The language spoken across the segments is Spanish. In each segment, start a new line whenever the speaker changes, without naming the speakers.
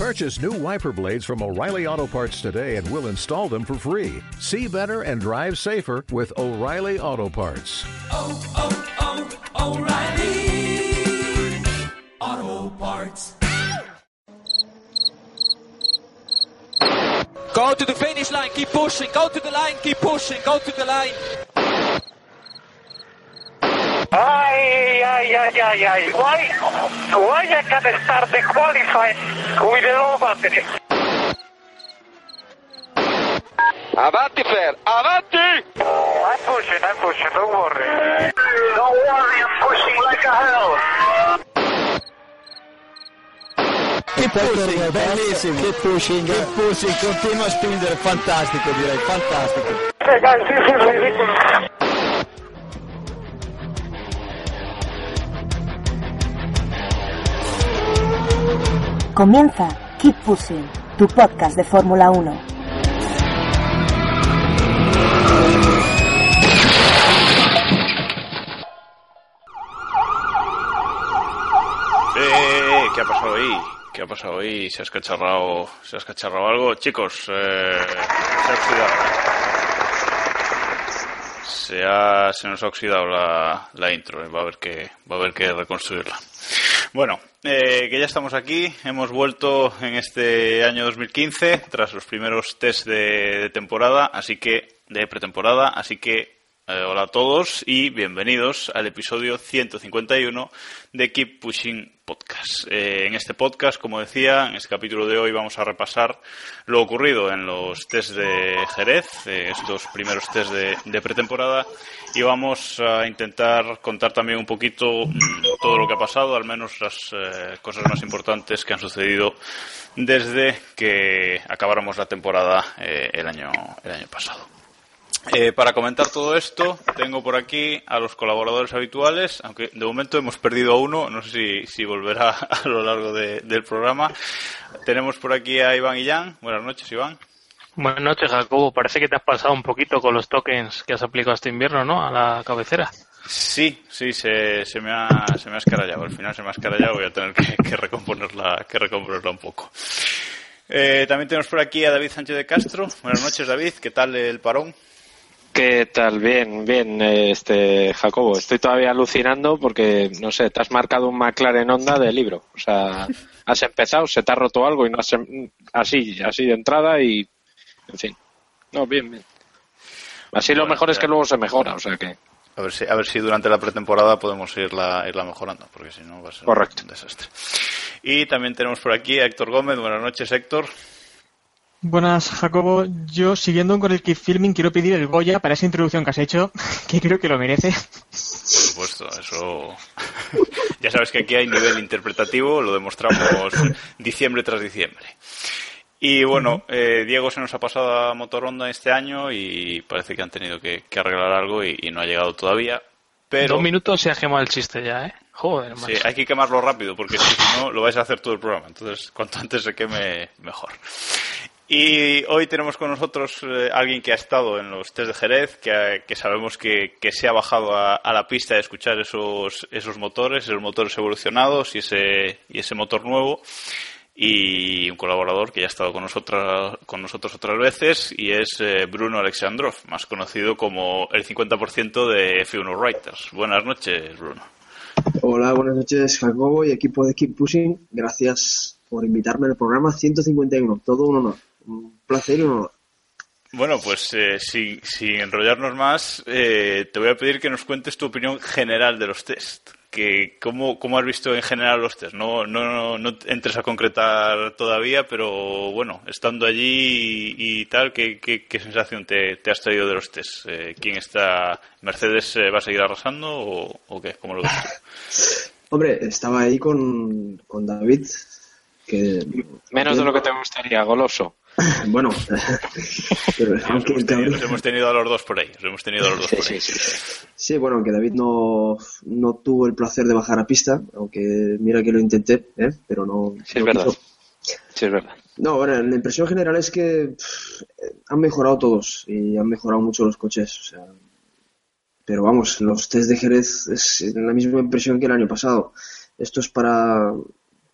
Purchase new wiper blades from O'Reilly Auto Parts today and we'll install them for free. See better and drive safer with O'Reilly Auto Parts.
oh, oh, oh O'Reilly Auto Parts.
Go to the finish line, keep pushing, go to the line, keep pushing, go to the line.
Ai, ai, ai, ai, ai, guai, guai a cadestar con le guiderò battere.
Avanti Fer, avanti!
I'm pushing, I'm pushing, don't worry. Don't worry, I'm pushing like a hell.
Che pushing, bellissimo, che pushing, che eh. pushing, continua a spingere, fantastico direi, fantastico.
Ragazzi, sono ridicolo.
Comienza Keep Pushing, tu podcast de Fórmula 1.
Eh, ¿qué ha pasado ahí? ¿Qué ha pasado ahí? ¿Se ha escacharrado, se ha escacharrado algo? Chicos, eh, se ha oxidado. Se, ha, se nos ha oxidado la, la intro, eh, va a haber que, va a haber que reconstruirla. Bueno, eh, que ya estamos aquí, hemos vuelto en este año 2015 tras los primeros test de, de temporada, así que de pretemporada, así que eh, hola a todos y bienvenidos al episodio 151 de Keep Pushing Podcast. Eh, en este podcast, como decía, en este capítulo de hoy vamos a repasar lo ocurrido en los test de Jerez, eh, estos primeros test de, pretemporada, y vamos a intentar contar también un poquito mm, todo lo que ha pasado, al menos las cosas más importantes que han sucedido desde que acabáramos la temporada el año pasado. Eh, para comentar todo esto, tengo por aquí a los colaboradores habituales, aunque de momento hemos perdido a uno, no sé si, si volverá a lo largo de- del programa. Tenemos por aquí a Iván y Jan. Buenas noches, Iván.
Buenas noches, Jacobo. Parece que te has pasado un poquito con los tokens que has aplicado este invierno, ¿no? A la cabecera.
Sí, sí, se, se, me ha, se me ha escarallado. Al final se me ha escarallado, voy a tener que, que recomponerla, que recomponerla un poco. Eh, también tenemos por aquí a David Sánchez de Castro. Buenas noches, David. ¿Qué tal el parón?
¿Qué tal? Bien, bien, este Jacobo. Estoy todavía alucinando porque, no sé, te has marcado un McLaren Honda de libro. O sea, has empezado, se te ha roto algo y no has... em- Así, así de entrada y... En fin. No, bien, bien. Así lo mejor es que luego se mejora, o sea que...
A ver si, a ver si durante la pretemporada podemos irla, irla mejorando, porque si no va a ser
Correcto.
un desastre. Y también tenemos por aquí a Héctor Gómez. Buenas noches, Héctor.
Buenas, Jacobo. Yo, siguiendo con el Keep Filming, quiero pedir el Goya para esa introducción que has hecho, que creo que lo merece.
Por supuesto, eso. ya sabes que aquí hay nivel interpretativo, lo demostramos diciembre tras diciembre. Y bueno, eh, Diego se nos ha pasado a Motoronda este año y parece que han tenido que, que arreglar algo y, y no ha llegado todavía. Pero
Dos minutos se ha quemado el chiste ya, ¿eh? Joder,
sí,
macho.
hay que quemarlo rápido porque si no lo vais a hacer todo el programa. Entonces, cuanto antes se queme, mejor. Y hoy tenemos con nosotros eh, alguien que ha estado en los test de Jerez, que, que sabemos que, se ha bajado a, la pista de escuchar esos, esos motores, esos motores evolucionados y ese, y ese motor nuevo. Y un colaborador que ya ha estado con nosotros, con nosotros otras veces y es eh, Bruno Alexandrov, más conocido como el 50% de F1 Writers. Buenas noches, Bruno.
Hola, buenas noches Jacobo y equipo de Keep Pushing. Gracias por invitarme al programa 151. Todo un honor. Un placer.
Bueno, pues eh, sin, sin enrollarnos más, eh, te voy a pedir que nos cuentes tu opinión general de los test. Que, ¿cómo, ¿Cómo has visto en general los test? No, no, no, no entres a concretar todavía, pero bueno, estando allí y, y tal, ¿qué, qué, qué sensación te, te has traído de los test? Eh, ¿Quién está? ¿Mercedes eh, va a seguir arrasando o, o qué? ¿Cómo lo ves?
Hombre, estaba ahí con, con David, que
Menos de lo que te gustaría, goloso.
Bueno, pero aunque
Hemos tenido, hemos tenido a los dos por ahí. Hemos tenido a los dos
Sí,
por ahí.
sí, sí.
sí, bueno, aunque David no, no tuvo el placer de bajar a pista, aunque mira que lo intenté, ¿eh? pero no.
Sí, es verdad.
quiso.
Sí, es verdad.
No, bueno, la impresión general es que pff, han mejorado todos y han mejorado mucho los coches. O sea, pero vamos, los test de Jerez es la misma impresión que el año pasado. Esto es para,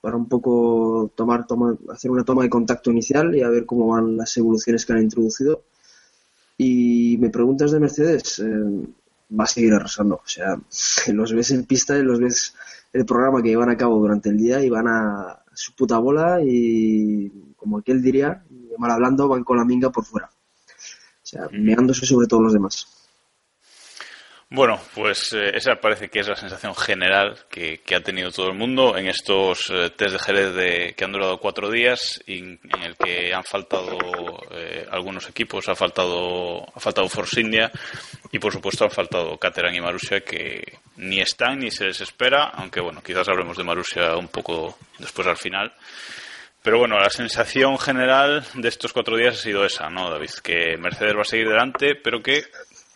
para un poco tomar, toma- hacer una toma de contacto inicial y a ver cómo van las evoluciones que han introducido. Y me preguntas de Mercedes, eh, va a seguir arrasando. O sea, los ves en pista y los ves el programa que llevan a cabo durante el día y van a su puta bola y, como aquel diría, mal hablando, van con la minga por fuera. O sea, meándose sobre todos los demás.
Bueno, pues eh, esa parece que es la sensación general que, ha tenido todo el mundo en estos eh, test de Jerez de, que han durado cuatro días y en el que han faltado eh, algunos equipos, ha faltado, ha Force India y por supuesto han faltado Caterham y Marussia que ni están ni se les espera, aunque bueno, quizás hablemos de Marussia un poco después al final. Pero bueno, la sensación general de estos cuatro días ha sido esa, ¿no, David? Que Mercedes va a seguir delante, pero que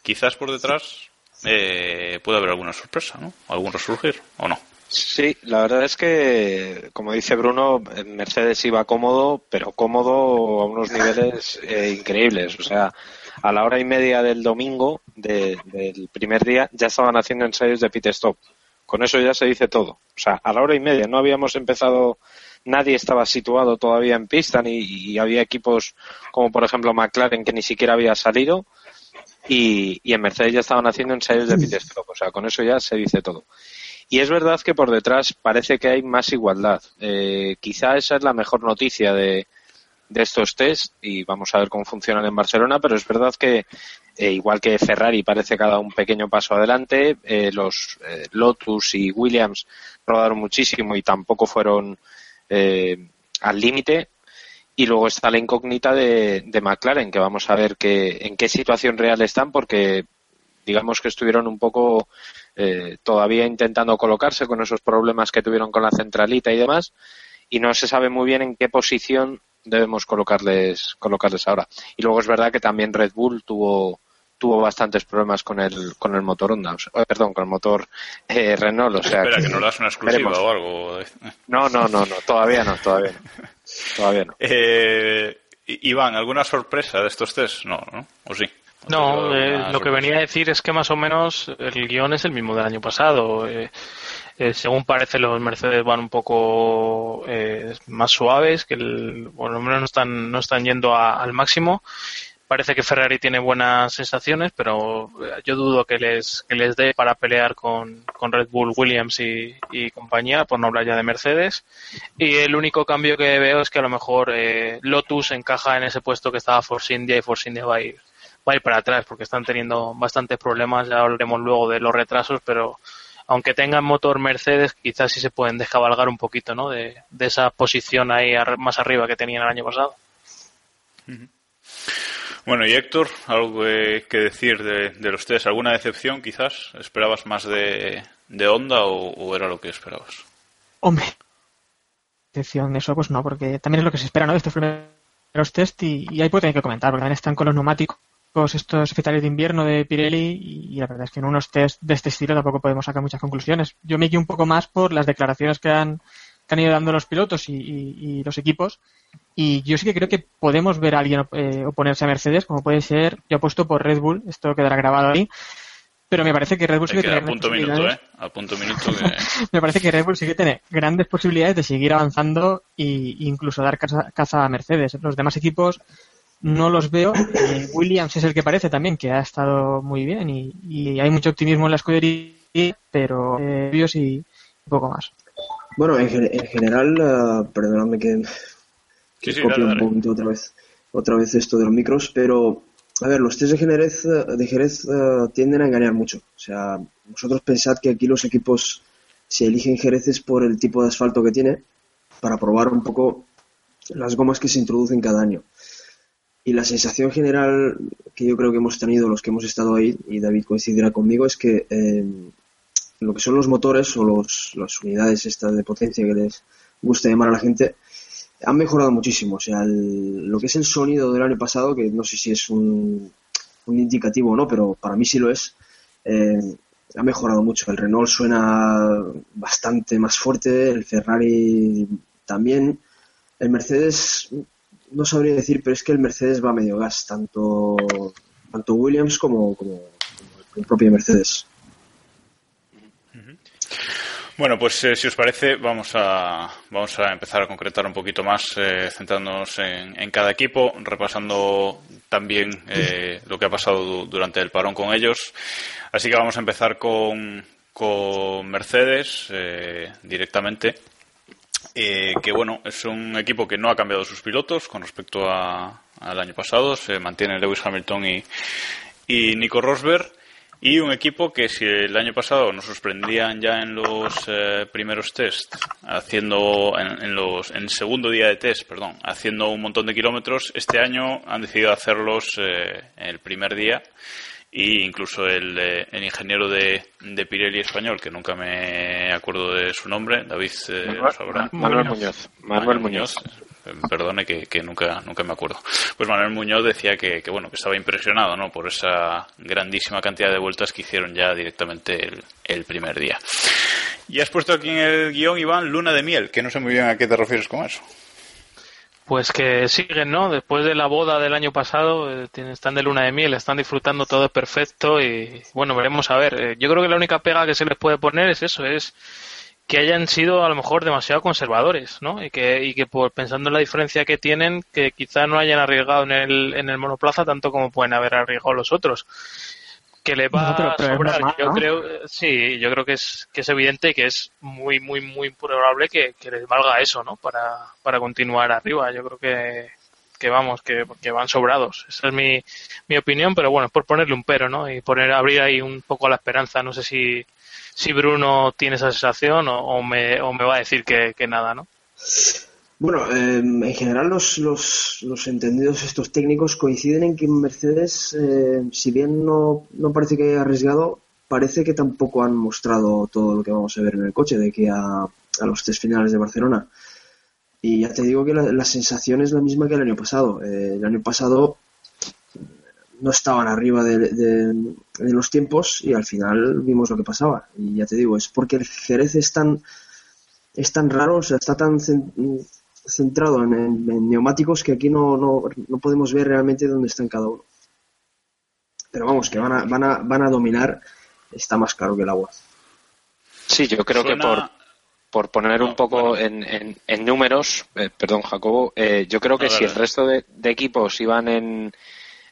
quizás por detrás eh, puede haber alguna sorpresa, ¿no? ¿Algún resurgir o no?
Sí, la verdad es que, como dice Bruno, Mercedes iba cómodo, pero cómodo a unos niveles eh, increíbles. O sea, a la hora y media del domingo de- del primer día ya estaban haciendo ensayos de pit stop. Con eso ya se dice todo. O sea, a la hora y media no habíamos empezado, nadie estaba situado todavía en pista ni, y había equipos como por ejemplo McLaren que ni siquiera había salido y, y en Mercedes ya estaban haciendo ensayos de pit stop. O sea, con eso ya se dice todo. Y es verdad que por detrás parece que hay más igualdad. Eh, quizá esa es la mejor noticia de, de estos test y vamos a ver cómo funcionan en Barcelona, pero es verdad que eh, igual que Ferrari parece que ha dado un pequeño paso adelante, eh, los eh, Lotus y Williams rodaron muchísimo y tampoco fueron eh, al límite. Y luego está la incógnita de, de McLaren, que vamos a ver que, en qué situación real están, porque digamos que estuvieron un poco eh, todavía intentando colocarse con esos problemas que tuvieron con la centralita y demás, y no se sabe muy bien en qué posición debemos colocarles, colocarles ahora. Y luego es verdad que también Red Bull tuvo tuvo bastantes problemas con el con el motor Honda, o sea, eh, perdón, con el motor eh, Renault, o sea
Espera, que nos das una exclusiva
veremos.
o algo.
No, no, no, no, todavía no, todavía no. Todavía no.
Eh, Iván, ¿alguna sorpresa de estos test? No, ¿no? ¿O sí? ¿O
No, eh, lo que venía a decir es que más o menos el guion es el mismo del año pasado. Eh, eh, según parece, los Mercedes van un poco eh, más suaves, que el, por lo menos no están, no están yendo a- al máximo. Parece que Ferrari tiene buenas sensaciones, pero eh, yo dudo que les, que les dé para pelear con, con Red Bull, Williams y, compañía, por no hablar ya de Mercedes. Y el único cambio que veo es que a lo mejor eh, Lotus encaja en ese puesto que estaba Force India y Force India va a ir, va a ir para atrás porque están teniendo bastantes problemas. Ya hablaremos luego de los retrasos, pero aunque tengan motor Mercedes, quizás sí se pueden descabalgar un poquito ¿no? de, esa posición ahí más arriba que tenían el año pasado.
Bueno, y Héctor, ¿algo que, decir de, los test? ¿Alguna decepción quizás? ¿Esperabas más de, de Honda o, era lo que esperabas?
Hombre, excepción de eso, pues no, porque también es lo que se espera, ¿no? De estos primeros test y, ahí puedo tener que comentar, porque también están con los neumáticos estos especiales de invierno de Pirelli y, y la verdad es que en unos test de este estilo tampoco podemos sacar muchas conclusiones. Yo me guío un poco más por las declaraciones que han, que han ido dando los pilotos y, y- y los equipos y yo sí que creo que podemos ver a alguien eh, oponerse a Mercedes, como puede ser, yo apuesto por Red Bull, esto quedará grabado ahí, pero me parece que Red Bull sí que tiene grandes
punto minuto. ¿eh? A punto minuto que...
Me parece que Red Bull sí que tiene grandes posibilidades de seguir avanzando e incluso dar caza, caza a Mercedes. Los demás equipos no los veo. Eh, Williams es el que parece también que ha estado muy bien y, y hay mucho optimismo en la escudería, pero eh, y poco más.
Bueno, en, en general, eh, perdonadme que, que
Sí,
copie un poquito otra vez, otra vez esto de los micros, pero a ver, los test de Jerez, eh, de Jerez eh, tienden a engañar mucho. O sea, vosotros pensad que aquí los equipos se eligen Jereces por el tipo de asfalto que tiene para probar un poco las gomas que se introducen cada año. Y la sensación general que yo creo que hemos tenido los que hemos estado ahí, y David coincidirá conmigo, es que eh, lo que son los motores o los, las unidades estas de potencia que les gusta llamar a la gente, han mejorado muchísimo. O sea, el- lo que es el sonido del año pasado, que no sé si es un, un indicativo o no, pero para mí sí lo es, eh, ha mejorado mucho. El Renault suena bastante más fuerte, el Ferrari también. El Mercedes, no sabría decir, pero es que el Mercedes va medio gas, tanto, tanto Williams como, como el propio Mercedes.
Bueno, pues eh, si os parece, vamos a, vamos a empezar a concretar un poquito más, eh, centrándonos en, en cada equipo, repasando también eh, lo que ha pasado du- durante el parón con ellos. Así que vamos a empezar con, con Mercedes eh, directamente. Eh, que bueno, es un equipo que no ha cambiado sus pilotos con respecto al año pasado. Se mantiene Lewis Hamilton y, y Nico Rosberg. Y un equipo que si el año pasado nos sorprendían ya en los eh, primeros test, haciendo en, en los en el segundo día de test, perdón, haciendo un montón de kilómetros, este año han decidido hacerlos eh, el primer día y incluso el, eh, el ingeniero de, de Pirelli español, que nunca me acuerdo de su nombre, David eh,
Manuel- Muñoz. Manuel Muñoz.
Perdone que, que nunca, nunca me acuerdo. Pues Manuel Muñoz decía que, bueno, que estaba impresionado, ¿no? Por esa grandísima cantidad de vueltas que hicieron ya directamente el, el primer día. Y has puesto aquí en el guion, Iván, luna de miel, que no sé muy bien a qué te refieres con eso.
Pues que siguen, ¿no? Después de la boda del año pasado, eh, están de luna de miel, están disfrutando todo perfecto y bueno, veremos a ver. Eh, yo creo que la única pega que se les puede poner es eso, es que hayan sido a lo mejor demasiado conservadores, ¿no? Y que, y que por, pensando en la diferencia que tienen, que quizá no hayan arriesgado en el, en el monoplaza tanto como pueden haber arriesgado los otros. Que le va
No,
a sobrar. yo creo, sí, yo creo que es, que es evidente que es muy, muy, muy probable que, que les valga eso, ¿no? Para, para continuar arriba. Yo creo que, que vamos, que, que van sobrados. Esa es mi, mi opinión, pero bueno, es por ponerle un pero, ¿no? Y poner, abrir ahí un poco la esperanza. No sé si, si Bruno tiene esa sensación o, me, o me va a decir que, que nada, ¿no?
Bueno, eh, en general los, los, los entendidos estos técnicos coinciden en que Mercedes, eh, si bien no, no parece que haya arriesgado, parece que tampoco han mostrado todo lo que vamos a ver en el coche de aquí a, a los tres finales de Barcelona. Y ya te digo que la, la sensación es la misma que el año pasado. Eh, el año pasado no estaban arriba de, de- de los tiempos y al final vimos lo que pasaba. Y ya te digo, es porque el Jerez es tan, es tan raro, o sea, está tan cen- centrado en, en- en neumáticos que aquí no, no, no podemos ver realmente dónde están cada uno. Pero vamos, que van a, van a, van a dominar, está más caro que el agua.
Sí, yo creo
Suena-
que por, por poner un poco en, en- en números, eh, perdón Jacobo, eh, yo creo que
No,
si el resto de, de equipos iban en,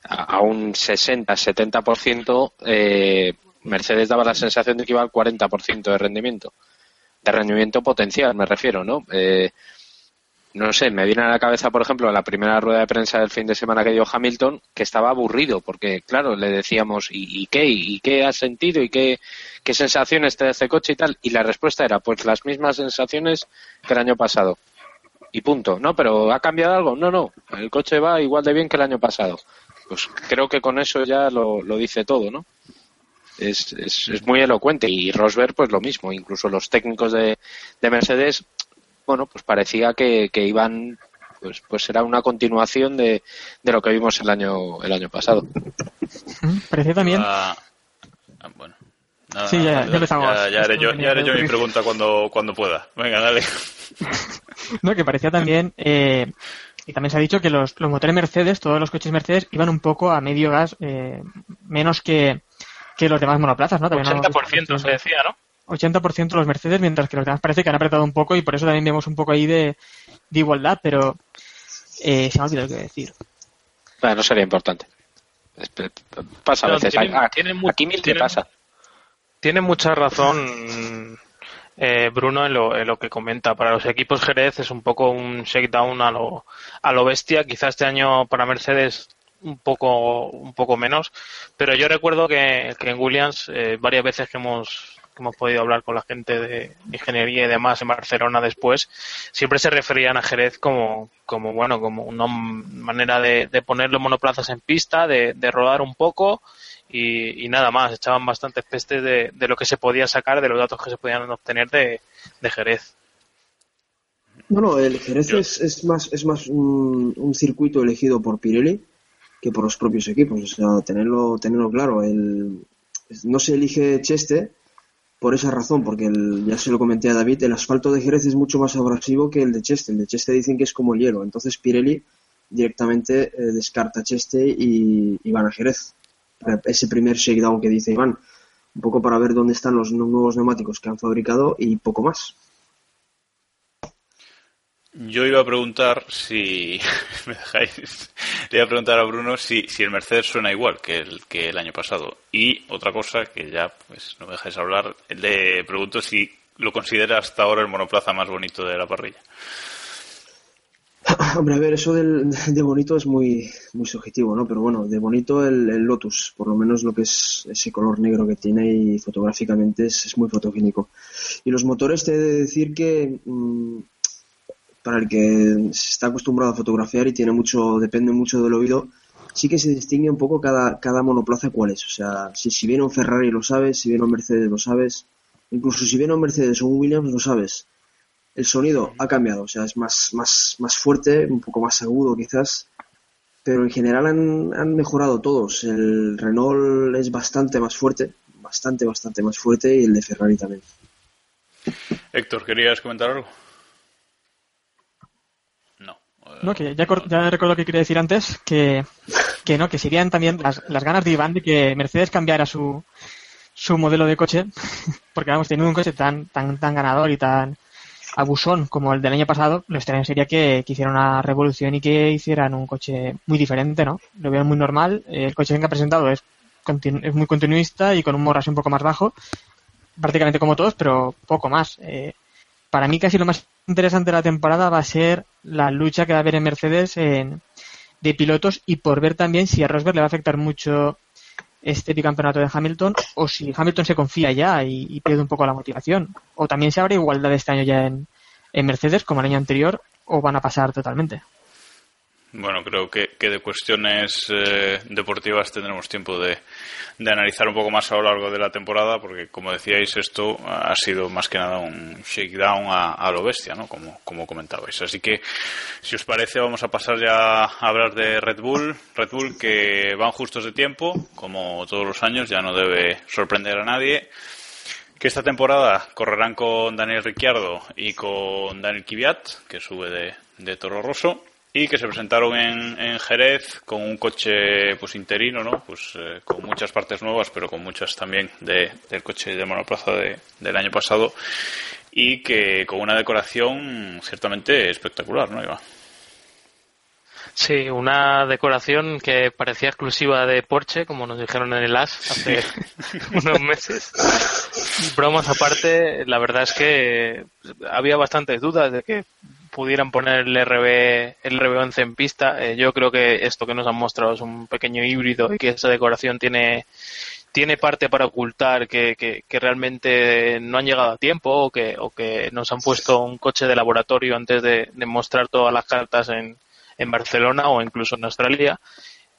a, un 60-70%, eh, Mercedes daba la sensación de que iba al 40% de rendimiento. De rendimiento potencial, me refiero, ¿no? Eh, no sé, me viene a la cabeza, por ejemplo, la primera rueda de prensa del fin de semana que dio Hamilton, que estaba aburrido, porque, claro, le decíamos, ¿y, y qué? ¿Y qué has sentido? ¿Y qué, qué sensaciones te da este coche y tal? Y la respuesta era, pues las mismas sensaciones que el año pasado. Y punto. No, pero ¿ha cambiado algo? No, no. El coche va igual de bien que el año pasado. Pues creo que con eso ya lo, lo dice todo, ¿no? Es, es, es muy elocuente. Y Rosberg, pues lo mismo. Incluso los técnicos de, de Mercedes, bueno, pues parecía que, que iban, pues, pues era una continuación de, de lo que vimos el año, el año pasado.
Parecía también.
Ah, bueno. Nada,
Sí, ya-
dale,
ya empezamos.
Ya, ya haré yo, ya haré yo mi pregunta cuando, cuando pueda. Venga, dale.
No, que parecía también, eh, y también se ha dicho que los, los motores Mercedes, todos los coches Mercedes, iban un poco a medio gas, eh, menos que, que los demás monoplazas, ¿no? También hemos visto
80% se decía, ¿no?
80% los Mercedes, mientras que los demás parece que han apretado un poco y por eso también vemos un poco ahí de, de igualdad, pero eh, se me ha olvidado qué decir.
Bueno, no sería importante. Pasa a veces.
tienen-
aquí mil te pasa.
Tiene mucha razón eh, Bruno en lo, en lo que comenta. Para los equipos Jerez es un poco un shakedown a lo, a lo bestia. Quizá este año para Mercedes un poco, un poco menos. Pero yo recuerdo que, que en Williams eh, varias veces que hemos, que hemos podido hablar con la gente de ingeniería y demás en Barcelona después, siempre se referían a Jerez como, como bueno, como una manera de, de poner los monoplazas en pista, de, de rodar un poco y, y nada más. Echaban bastantes pestes de, de lo que se podía sacar, de los datos que se podían obtener de, de Jerez.
Bueno, el Jerez es, es más, es más un, un circuito elegido por Pirelli que por los propios equipos. O sea, tenerlo, tenerlo claro. El, no se elige Cheste por esa razón, porque el- ya se lo comenté a David, el asfalto de Jerez es mucho más abrasivo que el de Cheste. El de Cheste dicen que es como el hielo. Entonces Pirelli directamente eh, descarta Cheste y, y van a Jerez. Ese primer shakedown que dice Iván. un poco para ver dónde están los nuevos neumáticos que han fabricado y poco más.
Yo iba a preguntar si me dejáis, le iba a preguntar a Bruno si, si el Mercedes suena igual que el que el año pasado. Y otra cosa que ya pues no me dejáis hablar, le pregunto si lo considera hasta ahora el monoplaza más bonito de la parrilla.
Hombre, a ver, eso del, de bonito es muy, muy subjetivo, ¿no? Pero bueno, de bonito el, el Lotus, por lo menos lo que es ese color negro que tiene y fotográficamente es, muy fotogénico. Y los motores, te he de decir que mm, para el que se está acostumbrado a fotografiar y tiene mucho, depende mucho del oído, sí que se distingue un poco cada, cada monoplaza cuál es. O sea, si, si viene un Ferrari lo sabes, si viene un Mercedes lo sabes, incluso si viene un Mercedes o un Williams lo sabes. El sonido ha cambiado, o sea, es más, más, más fuerte, un poco más agudo quizás, pero en general han, han mejorado todos. El Renault es bastante más fuerte, bastante, bastante más fuerte y el de Ferrari también.
Héctor, ¿querías comentar algo?
No, que ya, ya recuerdo que quería decir antes que, que no, que serían también las, las ganas de Iván de que Mercedes cambiara su, su modelo de coche, porque vamos, teniendo un coche tan, tan, tan ganador y tan abusón como el del año pasado, lo extraño sería que, que una revolución y que hicieran un coche muy diferente, ¿no? Lo veo muy normal, el coche que han presentado es, es muy continuista y con un morras un poco más bajo, prácticamente como todos, pero poco más. Eh, para mí casi lo más interesante de la temporada va a ser la lucha que va a haber en Mercedes en- de pilotos y por ver también si a Rosberg le va a afectar mucho este bicampeonato de Hamilton o si Hamilton se confía ya y, pierde un poco la motivación. O también se habrá igualdad este año ya en, en Mercedes como el año anterior o van a pasar totalmente.
Bueno, creo que, que de cuestiones eh, deportivas tendremos tiempo de, analizar un poco más a lo largo de la temporada, porque como decíais, esto ha sido más que nada un shakedown a, a lo bestia, ¿no? Como, como comentabais. Así que, si os parece, vamos a pasar ya a hablar de Red Bull. Red Bull que van justos de tiempo, como todos los años, ya no debe sorprender a nadie que esta temporada correrán con Daniel Ricciardo y con Daniel Kvyat, que sube de, de Toro Rosso, y que se presentaron en, en Jerez con un coche pues interino, ¿no? Pues eh, con muchas partes nuevas, pero con muchas también de, del coche de monoplaza de- del año pasado y que con una decoración ciertamente espectacular, ¿no, Iván?
Sí, una decoración que parecía exclusiva de Porsche, como nos dijeron en el AS hace unos meses. Bromas aparte, la verdad es que había bastantes dudas de que pudieran poner el RB, el RB11 en pista. Eh, yo creo que esto que nos han mostrado es un pequeño híbrido y que esa decoración tiene tiene parte para ocultar que, que, que realmente no han llegado a tiempo o que, o que nos han puesto un coche de laboratorio antes de, mostrar todas las cartas en, en Barcelona o incluso en Australia.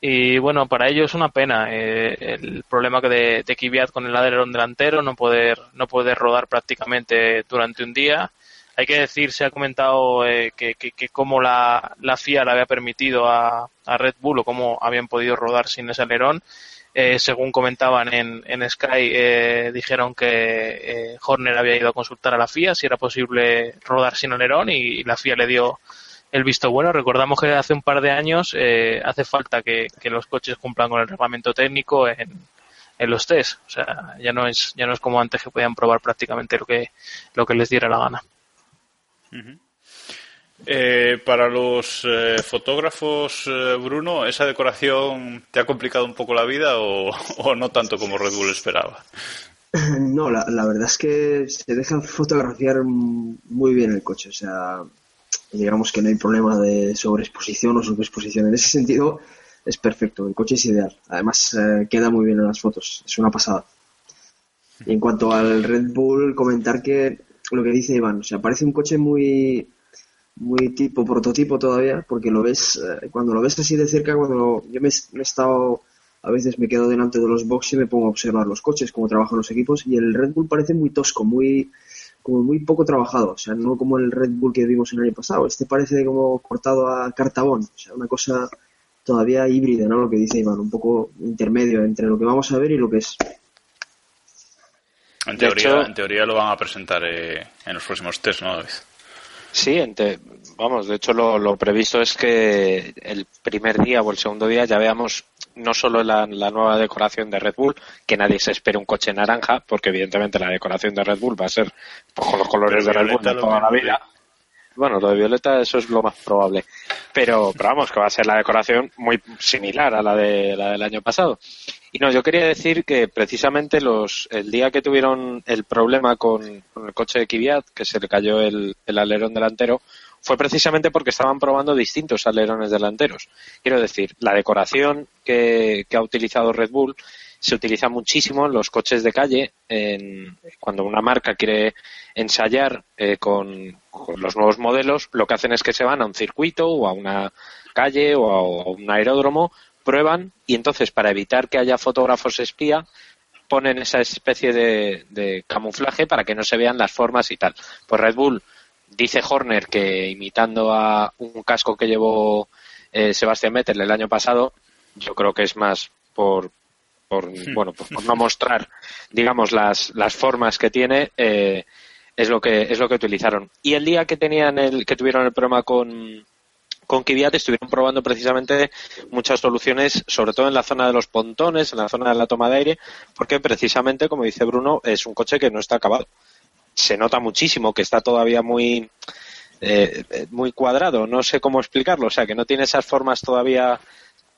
Y bueno, para ello es una pena eh, el problema que de, de con el alerón delantero, no poder, no poder rodar prácticamente durante un día. Hay que decir, se ha comentado eh, que, cómo la, la FIA le había permitido a, a Red Bull o cómo habían podido rodar sin ese alerón. Eh, según comentaban en, en Sky, eh, dijeron que eh, Horner había ido a consultar a la FIA si era posible rodar sin alerón y, y la FIA le dio el visto bueno. Recordamos que hace un par de años eh, hace falta que, que los coches cumplan con el reglamento técnico en, en los test. O sea, ya no es ya no es como antes que podían probar prácticamente lo que lo que les diera la gana.
Eh, para los eh, fotógrafos, eh, Bruno, ¿esa decoración te ha complicado un poco la vida o, no tanto como Red Bull esperaba?
No, la, la verdad es que se deja fotografiar muy bien el coche. O sea, digamos que no hay problema de sobreexposición o subexposición. En ese sentido, es perfecto. El coche es ideal. Además, eh, queda muy bien en las fotos. Es una pasada. Y en cuanto al Red Bull, comentar que lo que dice Iván, o sea, parece un coche muy muy tipo prototipo todavía, porque lo ves, eh, cuando lo ves así de cerca, cuando yo me, he estado, a veces me quedo delante de los boxes y me pongo a observar los coches, cómo trabajan los equipos, y el Red Bull parece muy tosco, muy, como muy poco trabajado, o sea, no como el Red Bull que vimos el año pasado, este parece como cortado a cartabón, o sea, una cosa todavía híbrida, ¿no? Lo que dice Iván, un poco intermedio entre lo que vamos a ver y lo que es.
En
De
teoría,
hecho-
en teoría lo van a presentar eh, en los próximos test, ¿no, David?
Sí, ente- vamos, de hecho lo, lo previsto es que el primer día o el segundo día ya veamos no solo la, la nueva decoración de Red Bull, que nadie se espere un coche naranja, porque evidentemente la decoración de Red Bull va a ser pues, con los colores
Pero
de Red Bull de toda la vida. Bueno, lo de violeta eso es lo más probable. Pero, pero vamos, que va a ser la decoración muy similar a la, de, la del año pasado. Y no, yo quería decir que precisamente los el día que tuvieron el problema con, con el coche de Kvyat, que se le cayó el, el alerón delantero, fue precisamente porque estaban probando distintos alerones delanteros. Quiero decir, la decoración que, que ha utilizado Red Bull se utiliza muchísimo en los coches de calle, en, cuando una marca quiere ensayar eh, con, los nuevos modelos, lo que hacen es que se van a un circuito o a una calle o a, un aeródromo, prueban y entonces para evitar que haya fotógrafos espía ponen esa especie de, de camuflaje para que no se vean las formas y tal. Pues Red Bull dice Horner que imitando a un casco que llevó eh, Sebastián Vettel el año pasado, yo creo que es más por, por bueno pues por no mostrar digamos las, las formas que tiene eh, es lo que es lo que utilizaron y el día que tenían el que tuvieron el problema con con Kvyat estuvieron probando precisamente muchas soluciones, sobre todo en la zona de los pontones, en la zona de la toma de aire, porque precisamente, como dice Bruno, es un coche que no está acabado. Se nota muchísimo que está todavía muy eh, eh, muy cuadrado, no sé cómo explicarlo, o sea, que no tiene esas formas todavía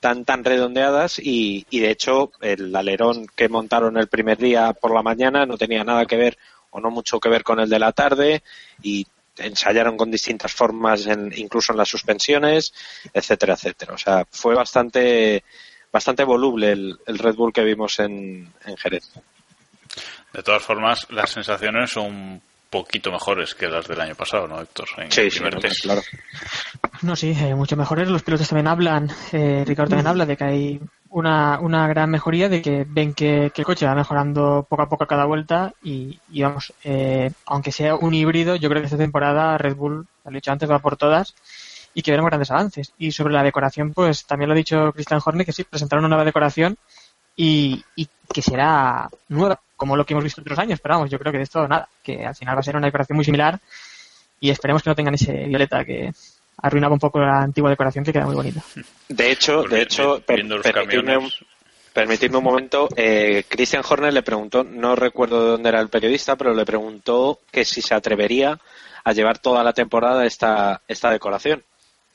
tan tan redondeadas y, y de hecho el alerón que montaron el primer día por la mañana no tenía nada que ver o no mucho que ver con el de la tarde y ensayaron con distintas formas en- incluso en las suspensiones etcétera etcétera. O sea fue bastante bastante voluble el, el Red Bull que vimos en, en Jerez.
De todas formas, las sensaciones son poquito mejores que las del año pasado, ¿no, Héctor? En
Sí, sí, claro.
No, sí, eh, mucho mejores. Los pilotos también hablan, eh, Ricardo también habla de que hay una, una gran mejoría, de que ven que, que el coche va mejorando poco a poco a cada vuelta y, y vamos, eh, aunque sea un híbrido, yo creo que esta temporada Red Bull, lo he dicho antes, va por todas y que veremos grandes avances. Y sobre la decoración, pues también lo ha dicho Christian Horner, que sí, presentaron una nueva decoración y, y que será nueva, como lo que hemos visto otros años, pero vamos, yo creo que de esto nada, que al final va a ser una decoración muy similar y esperemos que no tengan ese violeta que arruinaba un poco la antigua decoración que queda muy bonita.
De hecho, de hecho, per- un, permitidme un momento. Eh, Christian Horner le preguntó, no recuerdo de dónde era el periodista, pero le preguntó que si se atrevería a llevar toda la temporada esta, esta decoración.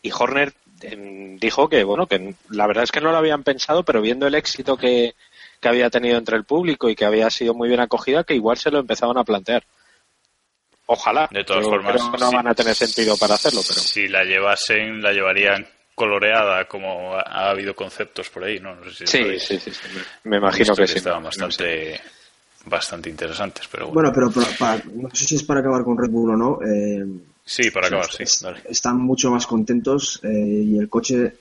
Y Horner em, dijo que, bueno, que la verdad es que no lo habían pensado, pero viendo el éxito que, que había tenido entre el público y que había sido muy bien acogida, que igual se lo empezaban a plantear. Ojalá.
De todas formas,
creo que no van a tener sentido para hacerlo, pero.
Si la llevasen, la llevarían coloreada, como ha, ha habido conceptos por ahí, ¿no? No sé si
Sí, sí, sí, sí, me- imagino que sí.
Estaban bastante, bastante interesantes, pero bueno.
Bueno, pero, para- no sé si es para acabar con Red Bull o no. eh,
Sí, para acabar, sí.
es-
dale.
están mucho más contentos eh, y el coche,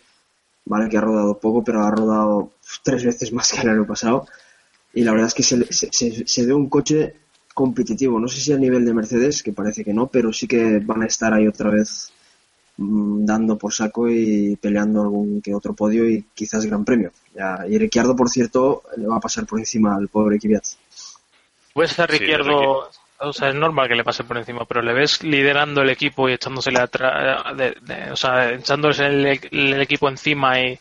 vale que ha rodado poco, pero ha rodado tres veces más que el año pasado. Y la verdad es que se, le- se, se- se ve un coche competitivo. No sé si a nivel de Mercedes, que parece que no, pero sí que van a estar ahí otra vez mm, dando por saco y peleando algún que otro podio y quizás gran premio. Ya, y Ricciardo, por cierto, le va a pasar por encima al pobre Kvyat.
Pues a
Sí,
Ricciardo, o sea, es normal que le pase por encima, pero le ves liderando el equipo y echándosele atrás, o sea, echándose el, equipo encima y,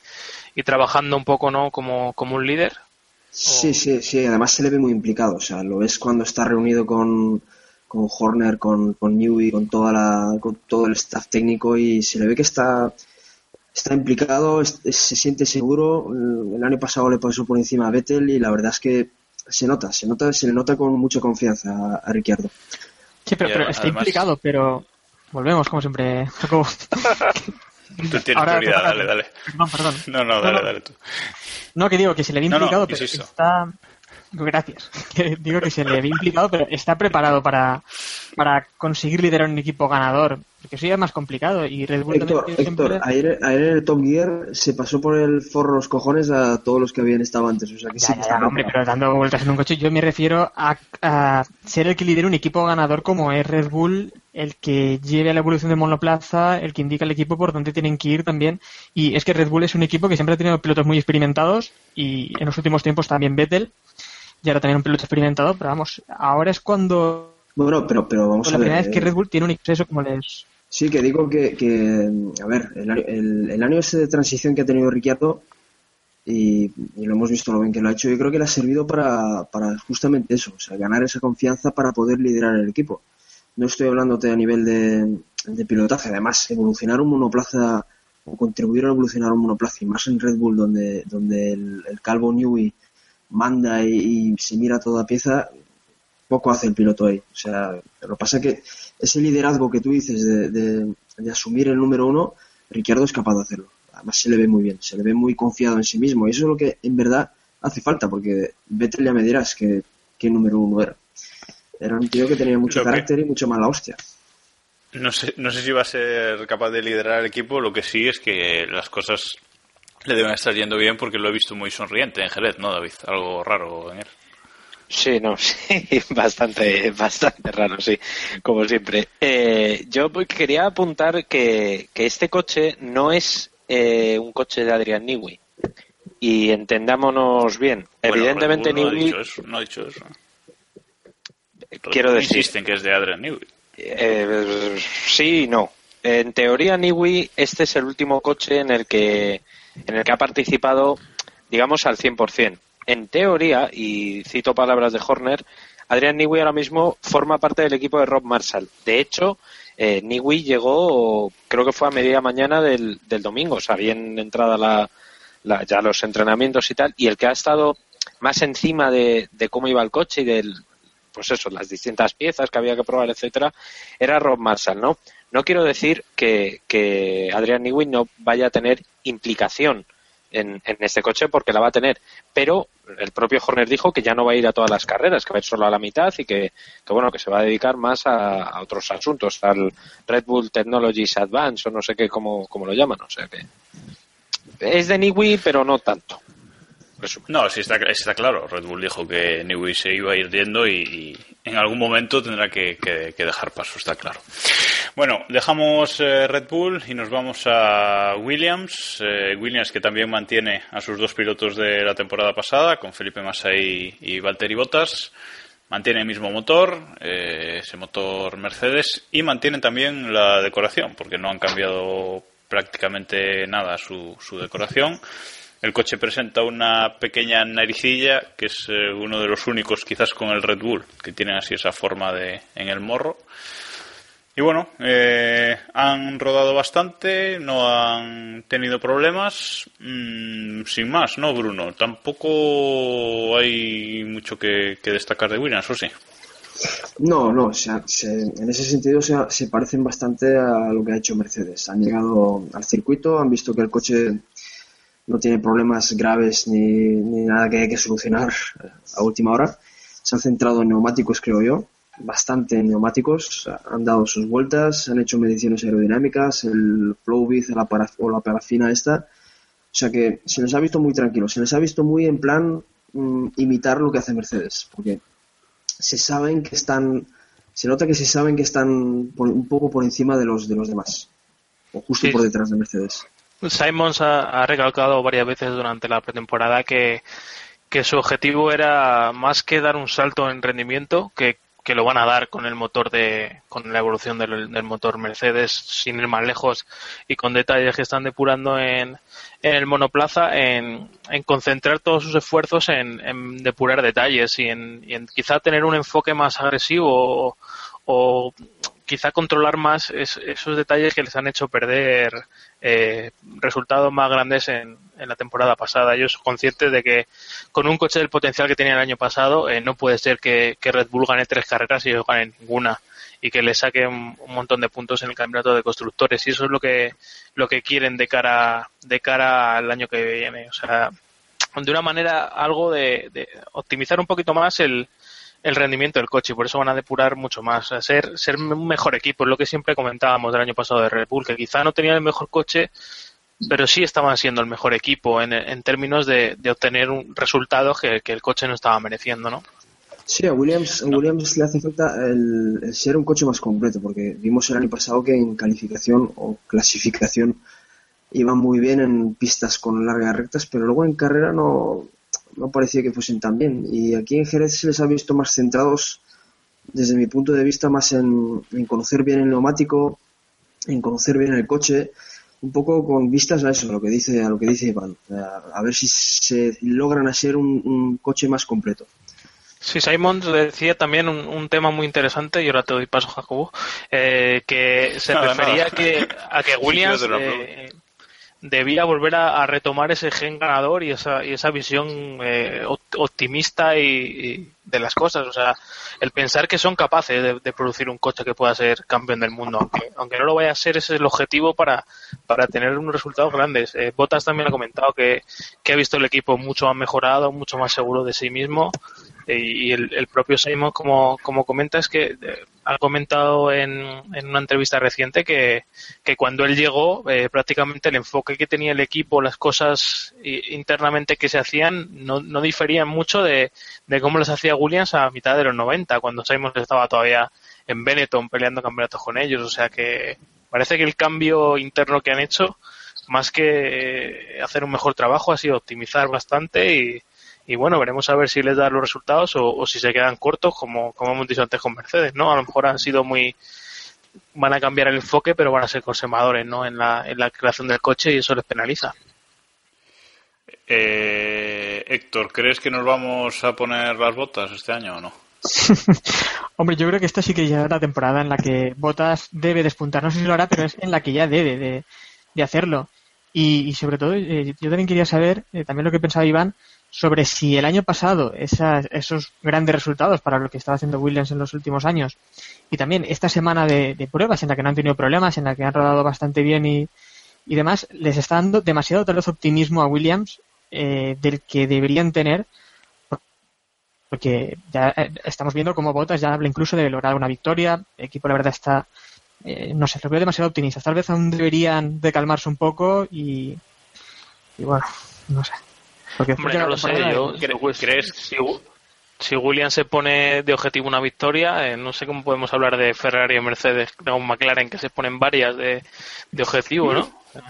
y trabajando un poco, ¿no? Como, como un líder.
Sí, sí, sí, además se le ve muy implicado, o sea, lo ves cuando está reunido con, con Horner, con, con Newey, con toda la, con todo el staff técnico y se le ve que está, está implicado, se siente seguro. El año pasado le pasó por encima a Vettel y la verdad es que se nota, se nota, se le nota con mucha confianza a, a Ricciardo.
Sí, pero,
además-
está implicado, pero volvemos, como siempre, Jacobo.
Tú tienes
Ahora
prioridad, dale, dale.
Perdón, perdón.
No, no, dale,
no.
dale tú.
No, que digo que se le ve
No, no,
implicado, pero está. Gracias. Que digo que se le ve implicado, pero está preparado para, para conseguir liderar un equipo ganador. Porque eso ya es más complicado. Y Red Bull
Héctor, Héctor,
siempre-
ayer, ayer en el Top Gear se pasó por el forro los cojones a todos los que habían estado antes, o sea que sí
Ya,
que
ya,
está
ya, hombre, pero dando vueltas en un coche, yo me refiero a, a ser el que lidera un equipo ganador como es Red Bull, el que lleve a la evolución de monoplaza, el que indica al equipo por dónde tienen que ir también. Y es que Red Bull es un equipo que siempre ha tenido pilotos muy experimentados y en los últimos tiempos también Vettel, y ahora también un piloto experimentado, pero vamos, ahora es cuando
Bueno, pero, pero vamos
la
a ver.
primera vez que
eh,
Red Bull tiene un exceso como les...
Sí, que digo que, que, a ver, el, año- el, el año ese de transición que ha tenido Ricciardo y, y lo hemos visto lo bien que lo ha hecho. Yo creo que le ha servido para, para justamente eso, o sea, ganar esa confianza para poder liderar el equipo. No estoy hablándote a nivel de, de pilotaje, además, evolucionar un monoplaza o contribuir a evolucionar un monoplaza y más en Red Bull donde, donde el, el calvo Newey manda y, y se mira toda pieza, poco hace el piloto ahí. O sea, lo que pasa es que ese liderazgo que tú dices de, de, de asumir el número uno, Ricciardo es capaz de hacerlo. Además se le ve muy bien, se le ve muy confiado en sí mismo y eso es lo que en verdad hace falta porque Vettel ya me dirás que, que número uno era. Era un tío que tenía mucho
Lo que-
carácter y mucho mala hostia.
No sé, no sé si va a ser capaz de liderar el equipo, lo que sí es que las cosas le deben estar yendo bien porque lo he visto muy sonriente en Jerez, ¿no, David? Algo raro en él.
Sí, no, sí, bastante, bastante raro, sí, como siempre. Eh, yo quería apuntar que, que este coche no es eh, un coche de Adrian Newey. Y entendámonos bien.
Bueno,
Evidentemente
ha
Newey,
dicho eso, no ha dicho eso.
Quiero decir,
Insisten que es de Adrian Newey.
Eh, sí y no. En teoría, Niwi, este es el último coche en el que en el que ha participado, digamos, al 100%. En teoría, y cito palabras de Horner, Adrian Newey ahora mismo forma parte del equipo de Rob Marshall. De hecho, eh, llegó, creo que fue a media mañana del, del domingo, o sea, bien entrada la, la- ya los entrenamientos y tal, y el que ha estado más encima de, de cómo iba el coche y del, pues eso, las distintas piezas que había que probar, etcétera, era Rob Marshall, ¿no? No quiero decir que, que Adrian Newey no vaya a tener implicación en, en este coche porque la va a tener, pero el propio Horner dijo que ya no va a ir a todas las carreras, que va a ir solo a la mitad y que, que bueno, que se va a dedicar más a, otros asuntos, al Red Bull Technologies Advance o no sé qué, cómo lo llaman, o sea que es de Newey, pero no tanto.
No, sí está, está claro. Red Bull dijo que Newey se iba a ir y, en algún momento tendrá que, dejar paso, está claro. Bueno, dejamos eh, Red Bull y nos vamos a Williams. Eh, Williams que también mantiene a sus dos pilotos de la temporada pasada, con Felipe Massa y, y Valtteri. Mantiene el mismo motor, eh, ese motor Mercedes, y mantienen también la decoración, porque no han cambiado prácticamente nada su decoración. El coche presenta una pequeña naricilla, que es eh, uno de los únicos quizás con el Red Bull, que tienen así esa forma de en el morro. Y bueno, eh, han rodado bastante, no han tenido problemas, mm, sin más, ¿no, Bruno? Tampoco hay mucho que, que destacar de Williams, ¿o sí?
No, no, en ese sentido se, se parecen bastante a lo que ha hecho Mercedes. Han llegado al circuito, han visto que el coche no tiene problemas graves ni, ni nada que hay que solucionar eh, a última hora. Se han centrado en neumáticos, creo yo, bastante en neumáticos. Han dado sus vueltas, han hecho mediciones aerodinámicas, el flow width la para- o la parafina esta. O sea que se les ha visto muy tranquilos, se les ha visto muy en plan mm, imitar lo que hace Mercedes, porque se saben que están, se nota que se saben que están por- un poco por encima de los de los demás, o justo
Sí.
por detrás de Mercedes.
Simons ha, ha recalcado varias veces durante la pretemporada que, que su objetivo era más que dar un salto en rendimiento, que, que lo van a dar con el motor de, con la evolución del, del motor Mercedes, sin ir más lejos y con detalles que están depurando en, en el monoplaza, en, en concentrar todos sus esfuerzos en, en depurar detalles y en, y en quizá tener un enfoque más agresivo o, o quizá controlar más es- esos detalles que les han hecho perder eh, resultados más grandes en, en la temporada pasada. Ellos son conscientes de que con un coche del potencial que tenía el año pasado eh, no puede ser que, Red Bull gane tres carreras y ellos ganen ninguna y que le saquen un montón de puntos en el campeonato de constructores y eso es lo que lo que quieren de cara de cara al año que viene o sea de una manera algo de, de optimizar un poquito más el, el rendimiento del coche y por eso van a depurar mucho más. Sea, ser, ser un mejor equipo, es lo que siempre comentábamos del año pasado de Red Bull, que quizá no tenían el mejor coche, pero sí estaban siendo el mejor equipo en, en términos de, de obtener un resultado que, que el coche no estaba mereciendo, ¿no?
Sí, a Williams, a Williams le hace falta el, el ser un coche más completo, porque vimos el año pasado que en calificación o clasificación iban muy bien en pistas con largas rectas, pero luego en carrera no, no parecía que fuesen tan bien. Y aquí en Jerez se les ha visto más centrados, desde mi punto de vista, más en, en conocer bien el neumático, en conocer bien el coche. un poco con vistas a eso, a lo que dice, a lo que dice Iván, a, a ver si se logran hacer un, un coche más completo.
Sí, Simon decía también un, un tema muy interesante, y ahora te doy paso, Jacobo, eh, que se
Nada,
refería
nada.
Que, a que Williams eh, debía volver a, retomar ese gen ganador y esa, y esa visión eh, opt- optimista y, de las cosas. O sea, el pensar que son capaces de, de producir un coche que pueda ser campeón del mundo, aunque, aunque no lo vaya a ser, ese es el objetivo para, para tener unos resultados grandes. Eh, Bottas también ha comentado que, que ha visto el equipo mucho más mejorado, mucho más seguro de sí mismo. Y el, propio Simon, como, como comenta, es que eh, ha comentado en, en una entrevista reciente que, que cuando él llegó, eh, prácticamente el enfoque que tenía el equipo, las cosas internamente que se hacían, no, no diferían mucho de, de cómo las hacía Williams a mitad de los 90, cuando Simon estaba todavía en Benetton peleando campeonatos con ellos. O sea que parece que el cambio interno que han hecho, más que eh, hacer un mejor trabajo, ha sido optimizar bastante y, y bueno, veremos a ver si les da los resultados o, o si se quedan cortos, como, como hemos dicho antes con Mercedes, ¿no? A lo mejor han sido muy van a cambiar el enfoque, pero van a ser conservadores, ¿no? En la, en la creación del coche y eso les penaliza.
Eh, Héctor, ¿crees que nos vamos a poner las botas este año o no?
Hombre, yo creo que esta sí que ya es la temporada en la que Botas debe despuntar. No sé si lo hará, pero es en la que ya debe de, de hacerlo. Y, y sobre todo, eh, yo también quería saber, eh, también lo que pensaba Iván, sobre si el año pasado esas- esos grandes resultados para lo que estaba haciendo Williams en los últimos años y también esta semana de, pruebas en la que no han tenido problemas, en la que han rodado bastante bien y, y demás, les está dando demasiado tal vez optimismo a Williams eh, del que deberían tener porque ya eh, estamos viendo cómo Bottas ya habla incluso de lograr una victoria. El equipo, la verdad, está, eh, no sé, lo veo demasiado optimista. Tal vez aún deberían de calmarse un poco y, y bueno, no sé. Porque
Hombre, no lo sé, yo, pues, si, si Williams se pone de objetivo una victoria, eh, no sé cómo podemos hablar de Ferrari Mercedes o McLaren que se ponen varias de, de objetivo, ¿no?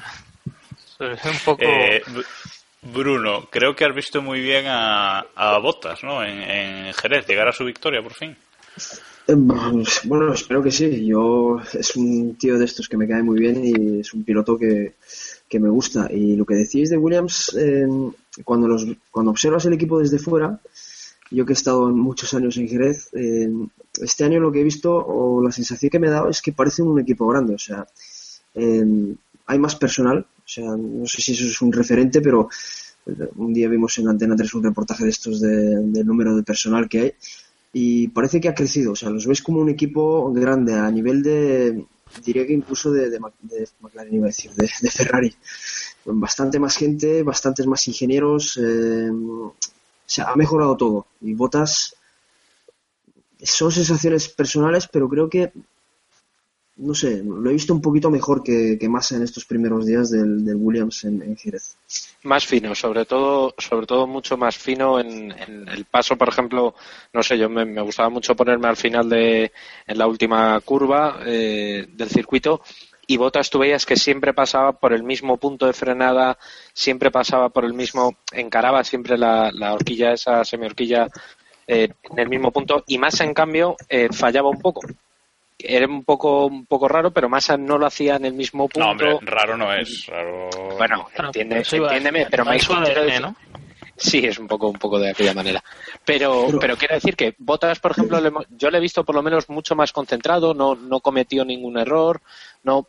Es un poco...
Eh, Br- Bruno, creo que has visto muy bien a, a Botas, ¿no? En, en Jerez, llegar a su victoria por fin.
Eh, Bueno, espero que sí. Yo es un tío de estos que me cae muy bien y es un piloto que, que me gusta. Y lo que decís de Williams, eh, cuando los cuando observas el equipo desde fuera, yo que he estado muchos años en Jerez, eh, este año lo que he visto o la sensación que me ha dado es que parece un equipo grande. O sea, eh, hay más personal. O sea, no sé si eso es un referente, pero eh, un día vimos en Antena 3 un reportaje de estos de- del número de personal que hay y parece que ha crecido. O sea, los ves como un equipo grande a nivel de, diría que incluso de, de, McLaren, iba a decir, de, Ferrari. Bastante más gente, bastantes más ingenieros. eh, o sea, ha mejorado todo. Y Botas son sensaciones personales, pero creo que, no sé, lo he visto un poquito mejor que, que Massa en estos primeros días del, del Williams en, en Jerez.
más fino, sobre todo, sobre todo mucho más fino en, el paso, por ejemplo, no sé, yo me, me gustaba mucho ponerme al final de, en la última curva eh, del circuito y Botas tú veías que siempre pasaba por el mismo punto de frenada, siempre pasaba por el mismo, encaraba siempre la, la horquilla, esa semi-horquilla eh, en el mismo punto y Massa en cambio eh, fallaba un poco. Era un poco, un poco raro, pero Massa no lo hacía en el mismo punto.
No, hombre, raro no es. Raro...
Bueno, entiende, entiéndeme, pero decir-
¿no?
Sí, es un poco, un poco de aquella manera. Pero, pero, quiero decir que Botas, por ejemplo, le hemos- yo le he visto por lo menos mucho más concentrado, no, no cometió ningún error, no,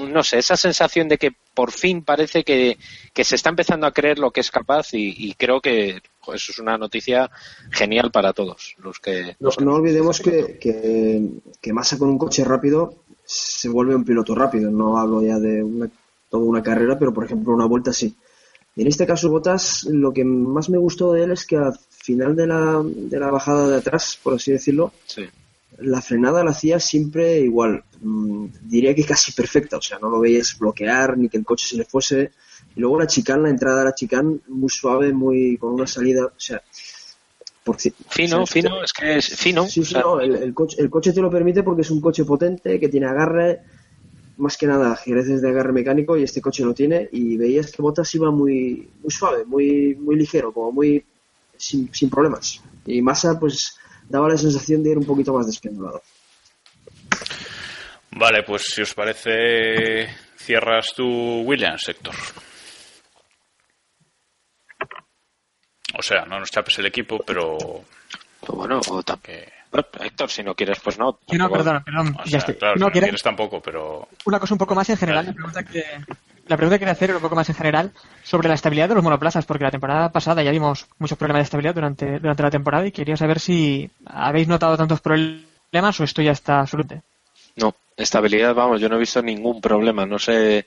no sé, esa sensación de que por fin parece que, que se está empezando a creer lo que es capaz y, y creo que eso es una noticia genial para todos los que,
No, no olvidemos que, que, que Massa con un coche rápido se vuelve un piloto rápido. No hablo ya de una, toda una carrera, pero por ejemplo una vuelta sí. Y en este caso Botas, lo que más me gustó de él es que al final de la, de la bajada de atrás, por así decirlo, la frenada la hacía siempre igual. Mm, diría que casi perfecta, o sea, no lo veías bloquear ni que el coche se le fuese. Y luego la chicane, la entrada de la chicane, muy suave, muy con una salida, o sea,
Fino,
o sea,
fino, es que es fino.
Sí,
o
sí,
sea,
no, el, el coche, el coche te lo permite porque es un coche potente, que tiene agarre, más que nada Jerez es de agarre mecánico y este coche lo tiene y veías que Botas iba muy, muy suave, muy, muy ligero, como muy sin, sin problemas. Y Massa pues daba la sensación de ir un poquito más despendulado.
Vale, pues si os parece, ¿Cierras tú Williams, Héctor? O sea, no nos chapes el equipo, pero...
Pues bueno, o Bueno, Héctor, si no quieres, pues no.
Que no, perdón, perdón.
O
ya
sea,
estoy.
claro,
no,
si no
quiere-
quieres tampoco, pero...
una cosa un poco más en general. La pregunta que, la pregunta que quería hacer era un poco más en general sobre la estabilidad de los monoplazas, porque la temporada pasada ya vimos muchos problemas de estabilidad durante, durante la temporada y quería saber si habéis notado tantos problemas o esto ya está absoluto.
No, estabilidad, vamos, yo no he visto ningún problema. No sé,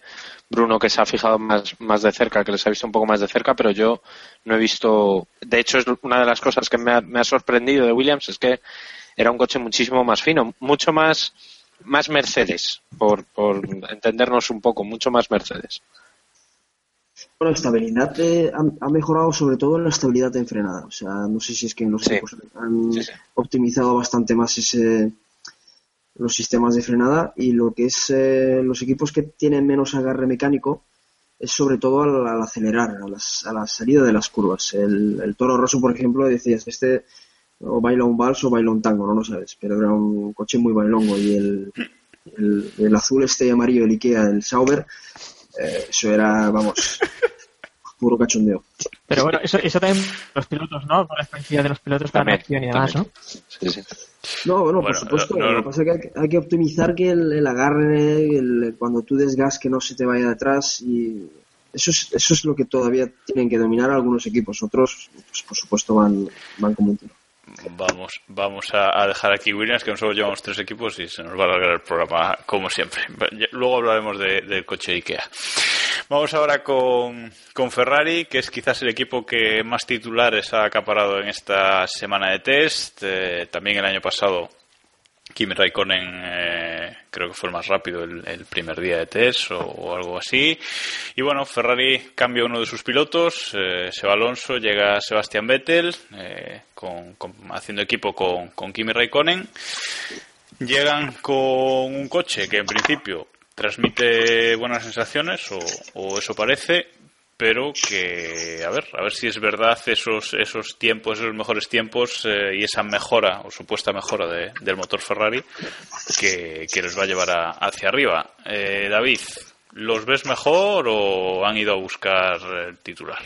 Bruno, que se ha fijado más, más de cerca, que les ha visto un poco más de cerca, pero yo no he visto. De hecho, es una de las cosas que me ha, me ha sorprendido de Williams, es que era un coche muchísimo más fino, mucho más, más Mercedes, por, por entendernos un poco, mucho más Mercedes.
Bueno, estabilidad eh, ha, mejorado sobre todo en la estabilidad en frenada. O sea, no sé si es que los
Sí.
equipos han optimizado bastante más ese los sistemas de frenada y lo que es eh, los equipos que tienen menos agarre mecánico es sobre todo al, acelerar, a, las- a la salida de las curvas. El, Toro Rosso, por ejemplo, decías este o baila un vals o baila un tango, no lo sabes, pero era un coche muy bailongo y el, el, azul este amarillo, el Ikea, el Sauber, eh, eso era, vamos, puro cachondeo.
Pero bueno, eso, eso también los pilotos, ¿no? Con la experiencia de los pilotos con la
También,
reacción y demás, ¿no?
Sí, sí.
No, bueno,
Bueno,
por supuesto.
no- no-
lo que pasa es que hay, que- hay que optimizar que el, el agarre, el- cuando tú desgas que no se te vaya detrás y eso es, eso es lo que todavía tienen que dominar algunos equipos. Otros, pues, por supuesto, van, van como un tiro.
Vamos, vamos a, a dejar aquí Williams, que nosotros llevamos tres equipos y se nos va a alargar el programa como siempre. Luego hablaremos de- del coche IKEA. Vamos ahora con, con Ferrari, que es quizás el equipo que más titulares ha acaparado en esta semana de test. Eh, también el año pasado Kimi Raikkonen eh, creo que fue el más rápido el, primer día de test o, algo así. Y bueno, Ferrari cambia uno de sus pilotos, eh, se va Alonso, llega Sebastián Vettel, eh, con- haciendo equipo con, con Kimi Raikkonen. Llegan con un coche que en principio transmite buenas sensaciones, o, o eso parece, pero que, a ver, a ver si es verdad esos, esos tiempos, esos mejores tiempos eh, y esa mejora, o supuesta mejora de- del motor Ferrari que, que los va a llevar a- hacia arriba. Eh, David, ¿los ves mejor o han ido a buscar el titular?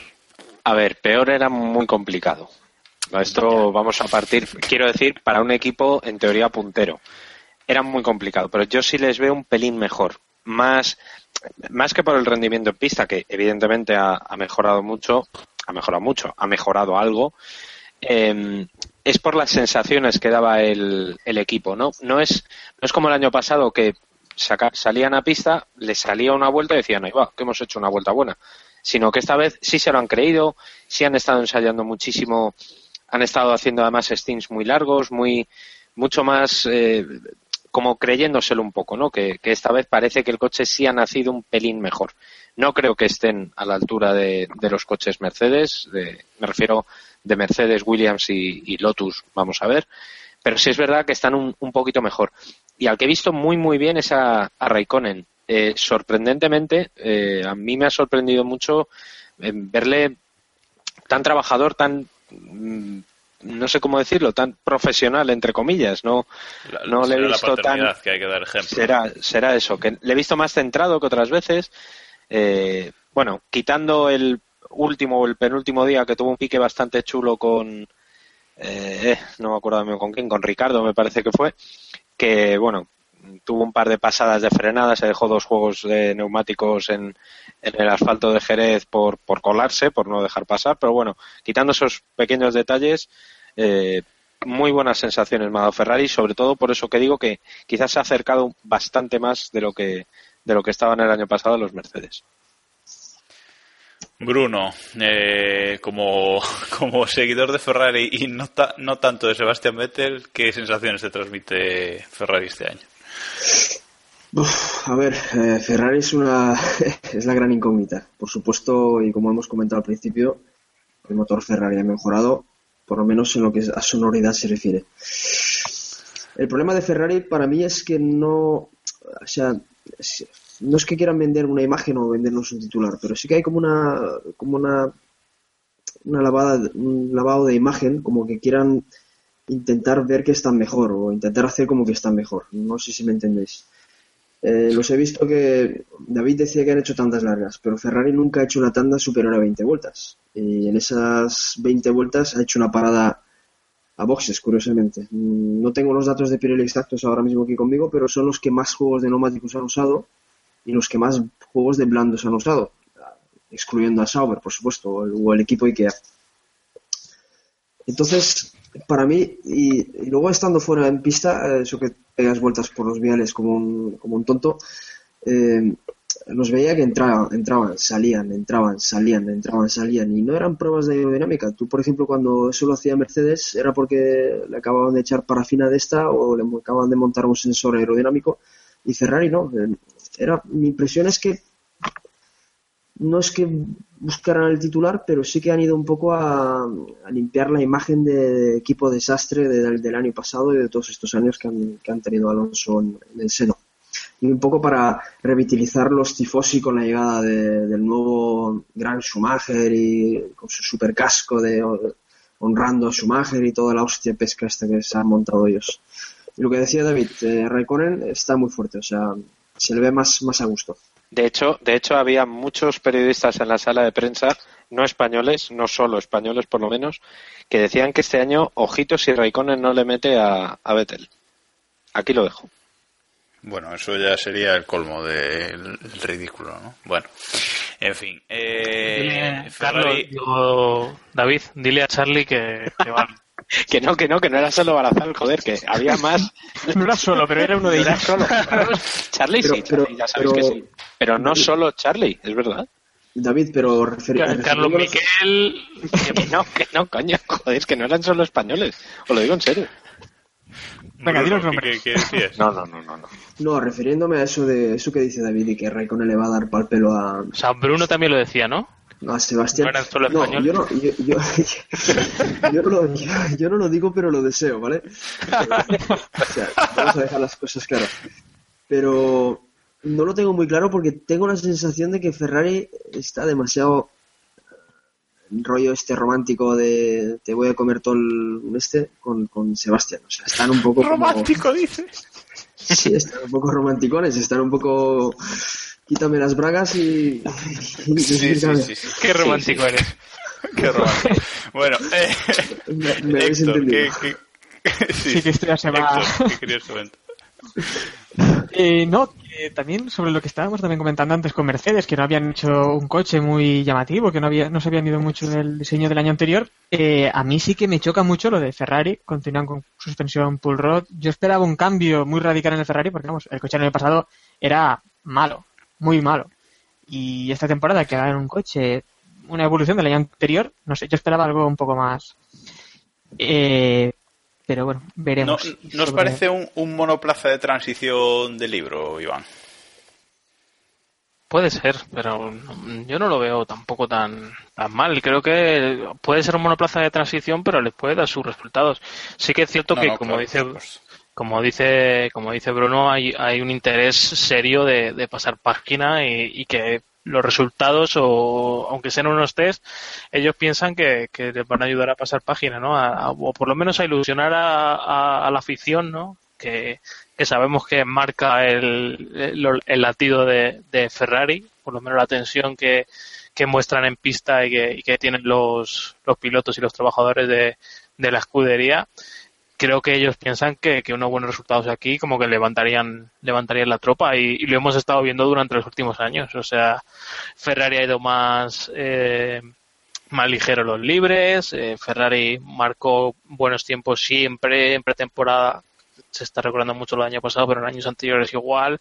A ver, peor era muy complicado. Esto vamos a partir, quiero decir, para un equipo en teoría puntero. Era muy complicado, pero yo sí les veo un pelín mejor. Más, más que por el rendimiento en pista, que evidentemente ha, mejorado mucho, ha mejorado mucho, ha mejorado algo. eh, es por las sensaciones que daba el, el equipo, ¿no? No es, no es como el año pasado que saca- salían a pista, les salía una vuelta y decían, ahí va, que hemos hecho una vuelta buena. Sino que esta vez sí se lo han creído, sí han estado ensayando muchísimo, han estado haciendo además stints muy largos, muy, mucho más, eh, como creyéndoselo un poco, ¿no? Que, que esta vez parece que el coche sí ha nacido un pelín mejor. No creo que estén a la altura de, de los coches Mercedes, de- me refiero de Mercedes, Williams y, y Lotus, vamos a ver, pero sí es verdad que están un, un poquito mejor. Y al que he visto muy, muy bien es a, a Raikkonen. Eh, sorprendentemente, eh, a mí me ha sorprendido mucho eh, verle tan trabajador, tan mm, no sé cómo decirlo, tan profesional entre comillas, no,
La-
no le he visto
la
tan
que hay que dar ejemplo.
será será eso, que le he visto más centrado que otras veces. Eh, bueno, quitando el último o el penúltimo día que tuvo un pique bastante chulo con eh, no me acuerdo con quién, con Ricardo me parece que fue, que bueno, tuvo un par de pasadas de frenada, se dejó dos juegos de neumáticos en, en el asfalto de Jerez por, por colarse, por no dejar pasar, pero bueno, quitando esos pequeños detalles, eh, muy buenas sensaciones me ha dado Ferrari, sobre todo por eso que digo que quizás se ha acercado bastante más de lo que de lo que estaban el año pasado los Mercedes.
Bruno, eh, como, como seguidor de Ferrari y no, ta- no tanto de Sebastián Vettel, ¿qué sensaciones te transmite Ferrari este año?
A ver, eh, Ferrari es una es la gran incógnita. Por supuesto, y como hemos comentado al principio, el motor Ferrari ha mejorado, por lo menos en lo que a sonoridad se refiere. El problema de Ferrari para mí es que no, o sea, no es que quieran vender una imagen o vendernos un titular, pero sí que hay como una, como una, una lavada, un lavado de imagen, como que quieran intentar ver que están mejor o intentar hacer como que están mejor. No sé si me entendéis. Eh, los he visto que David decía que han hecho tandas largas, pero Ferrari nunca ha hecho una tanda superior a 20 vueltas. Y en esas 20 vueltas ha hecho una parada a boxes, curiosamente. Mm, No tengo los datos de Pirelli exactos ahora mismo aquí conmigo, pero son los que más juegos de neumáticos han usado y los que más juegos de blandos han usado, excluyendo a Sauber, por supuesto, o el, o el equipo IKEA. Entonces, para mí, y, y luego estando fuera en pista, eh, eso que pegas vueltas por los viales como un, como un tonto, eh, los veía que entraban, entraban, salían, entraban, salían, entraban, salían, y no eran pruebas de aerodinámica. Tú, por ejemplo, cuando eso lo hacía Mercedes, era porque le acababan de echar parafina de esta o le acababan de montar un sensor aerodinámico, y Ferrari no. Eh, Era, mi impresión es que no es que buscaran el titular, pero sí que han ido un poco a, limpiar la imagen de equipo desastre de- del año pasado y de todos estos años que han, que han tenido Alonso en, el seno. Y un poco para revitalizar los tifosi con la llegada de- del nuevo gran Schumacher y con su super casco de honrando a Schumacher y toda la hostia pesca que se han montado ellos. Y lo que decía David, eh, Raikkonen está muy fuerte, o sea, se le ve más a gusto.
De hecho, de hecho, había muchos periodistas en la sala de prensa, no españoles, no solo españoles por lo menos, que decían que este año, ojito si Raikkonen no le mete a, a Vettel. Aquí lo dejo.
Bueno, eso ya sería el colmo del ridículo, ¿no? Bueno, en fin. Eh,
Dile,
Ferrari-
Carlos, digo, David, dile a Charlie que, que vale.
Que no, que no, que no era solo Barazal, joder, que había más.
No era solo, pero era uno de
No era
ellos.
solo. Charlie
Pero-
sí,
pero-
Charlie, ya sabéis
pero-
que sí. Pero no solo Charlie, es verdad.
David, pero referi-
Carlos Miquel,
Que no, que no, coño, joder, es que no eran solo españoles. Os lo digo en serio.
Venga, di los nombres.
¿qué- qué- decías?
No, no, no, no. no.
No, refiriéndome a eso de eso que dice David y que Raikkonen le va a dar pal pelo a,
o sea, Bruno también lo decía, ¿no?
A Sebastián.
No solo
No, yo no, yo, yo, yo no lo, yo, yo no lo digo, pero lo deseo, ¿vale? O sea, vamos a dejar las cosas claras. Pero no lo tengo muy claro porque tengo la sensación de que Ferrari está demasiado rollo este romántico de te voy a comer todo el este con, con Sebastián. O sea, están un poco como-
Romántico, dices.
Sí, están un poco romanticones, están un poco. Quítame las bragas y. y-
Sí, sí, sí, sí.
Qué romántico eres.
Qué romántico. Bueno, eh,
Me, me habéis
Héctor,
entendido.
¿qué, qué-
Sí, que esto ya se va.
Héctor, ¿qué querías comentar?
Eh, no, que también sobre lo que estábamos también comentando antes con Mercedes, que no habían hecho un coche muy llamativo, que no había, no se habían ido mucho del diseño del año anterior. Eh, a mí sí que me choca mucho lo de Ferrari, continúan con suspensión pull rod. Yo esperaba un cambio muy radical en el Ferrari, porque vamos, el coche el año pasado era malo, muy malo. Y esta temporada que hagan un coche, una evolución del año anterior, no sé, yo esperaba algo un poco más. Eh, pero bueno,
¿No,
veremos.
¿Nos
Sobre-
parece un, un monoplaza de transición del libro, Iván?
Puede ser, pero no- yo no lo veo tampoco tan, tan mal. Creo que puede ser un monoplaza de transición, pero les puede dar sus resultados. Sí que es cierto
No,
que,
no,
como
claro,
dice. Como dice como dice Bruno, hay, un interés serio de, pasar página y, que los resultados, o aunque sean unos test, ellos piensan que, les van a ayudar a pasar página, ¿no? O por lo menos a ilusionar a, la afición, ¿no? Que, sabemos que marca el, latido de, Ferrari, por lo menos la tensión que, que muestran en pista y que, y que tienen los, los pilotos y los trabajadores de la escudería creo que ellos piensan que, que unos buenos resultados aquí como que levantarían levantarían la tropa y, y lo hemos estado viendo durante los últimos años. O sea Ferrari ha ido más eh, más ligero los libres eh, Ferrari marcó buenos tiempos siempre en pretemporada se está recordando mucho del año pasado pero en años anteriores igual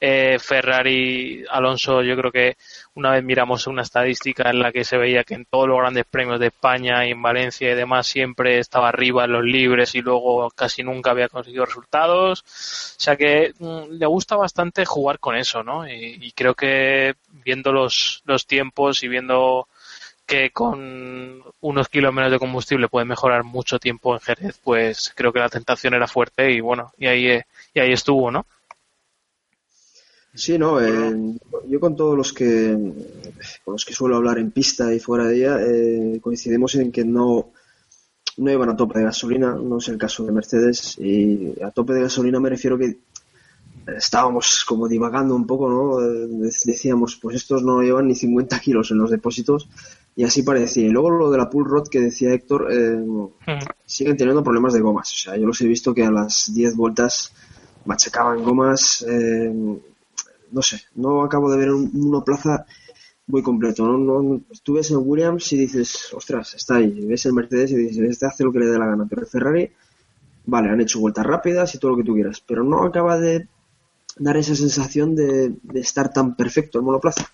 eh, Ferrari, Alonso, yo creo que una vez miramos una estadística en la que se veía que en todos los grandes premios de España y en Valencia y demás siempre estaba arriba en los libres y luego casi nunca había conseguido resultados. O sea que mm, le gusta bastante jugar con eso, ¿no? Y, y creo que viendo los, los tiempos y viendo que con unos kilos menos de combustible puede mejorar mucho tiempo en Jerez, pues creo que la tentación era fuerte y bueno, y ahí, eh, y ahí estuvo, ¿no?
Sí, no, eh, yo con todos los que con los que suelo hablar en pista y fuera de ella eh, coincidimos en que no no iban a tope de gasolina, no es el caso de Mercedes y a tope de gasolina me refiero que estábamos como divagando un poco, ¿no? Eh, Decíamos, pues estos no llevan ni 50 kilos en los depósitos y así parecía. Y luego lo de la pull rod que decía Héctor, eh, siguen teniendo problemas de gomas. O sea, yo los he visto que a las 10 vueltas machacaban gomas. eh, no sé, no acabo de ver un monoplaza muy completo. ¿no? No, tú ves el Williams y dices, ostras, está ahí. Ves el Mercedes y dices, este hace lo que le dé la gana. Pero el Ferrari, vale, han hecho vueltas rápidas y todo lo que tú quieras. Pero no acaba de dar esa sensación de, de estar tan perfecto el monoplaza.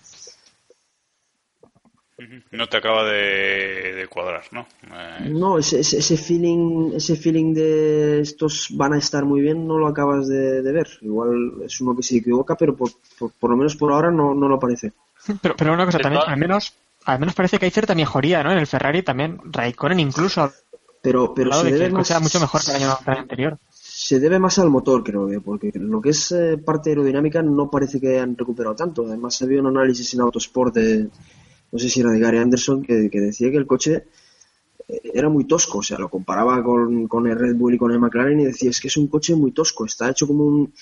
No te acaba de, de cuadrar, ¿no? Eh,
No, ese, ese, ese feeling, ese feeling de estos van a estar muy bien no lo acabas de, de ver. Igual es uno que se equivoca, pero por, por, por lo menos por ahora no, no lo parece.
Pero, pero una cosa también, al menos, al menos parece que hay cierta mejoría, ¿no? En el Ferrari también, Raikkonen incluso
Pero, pero se
de que
debe
el
más,
mucho mejor que el año, anterior.
se debe más al motor, creo que, porque lo que es eh, parte aerodinámica no parece que hayan recuperado tanto. Además, había un análisis en Autosport de, no sé si era de Gary Anderson, que, decía que el coche eh, era muy tosco, o sea, lo comparaba con, con el Red Bull y con el McLaren y decía, es que es un coche muy tosco, está hecho como un,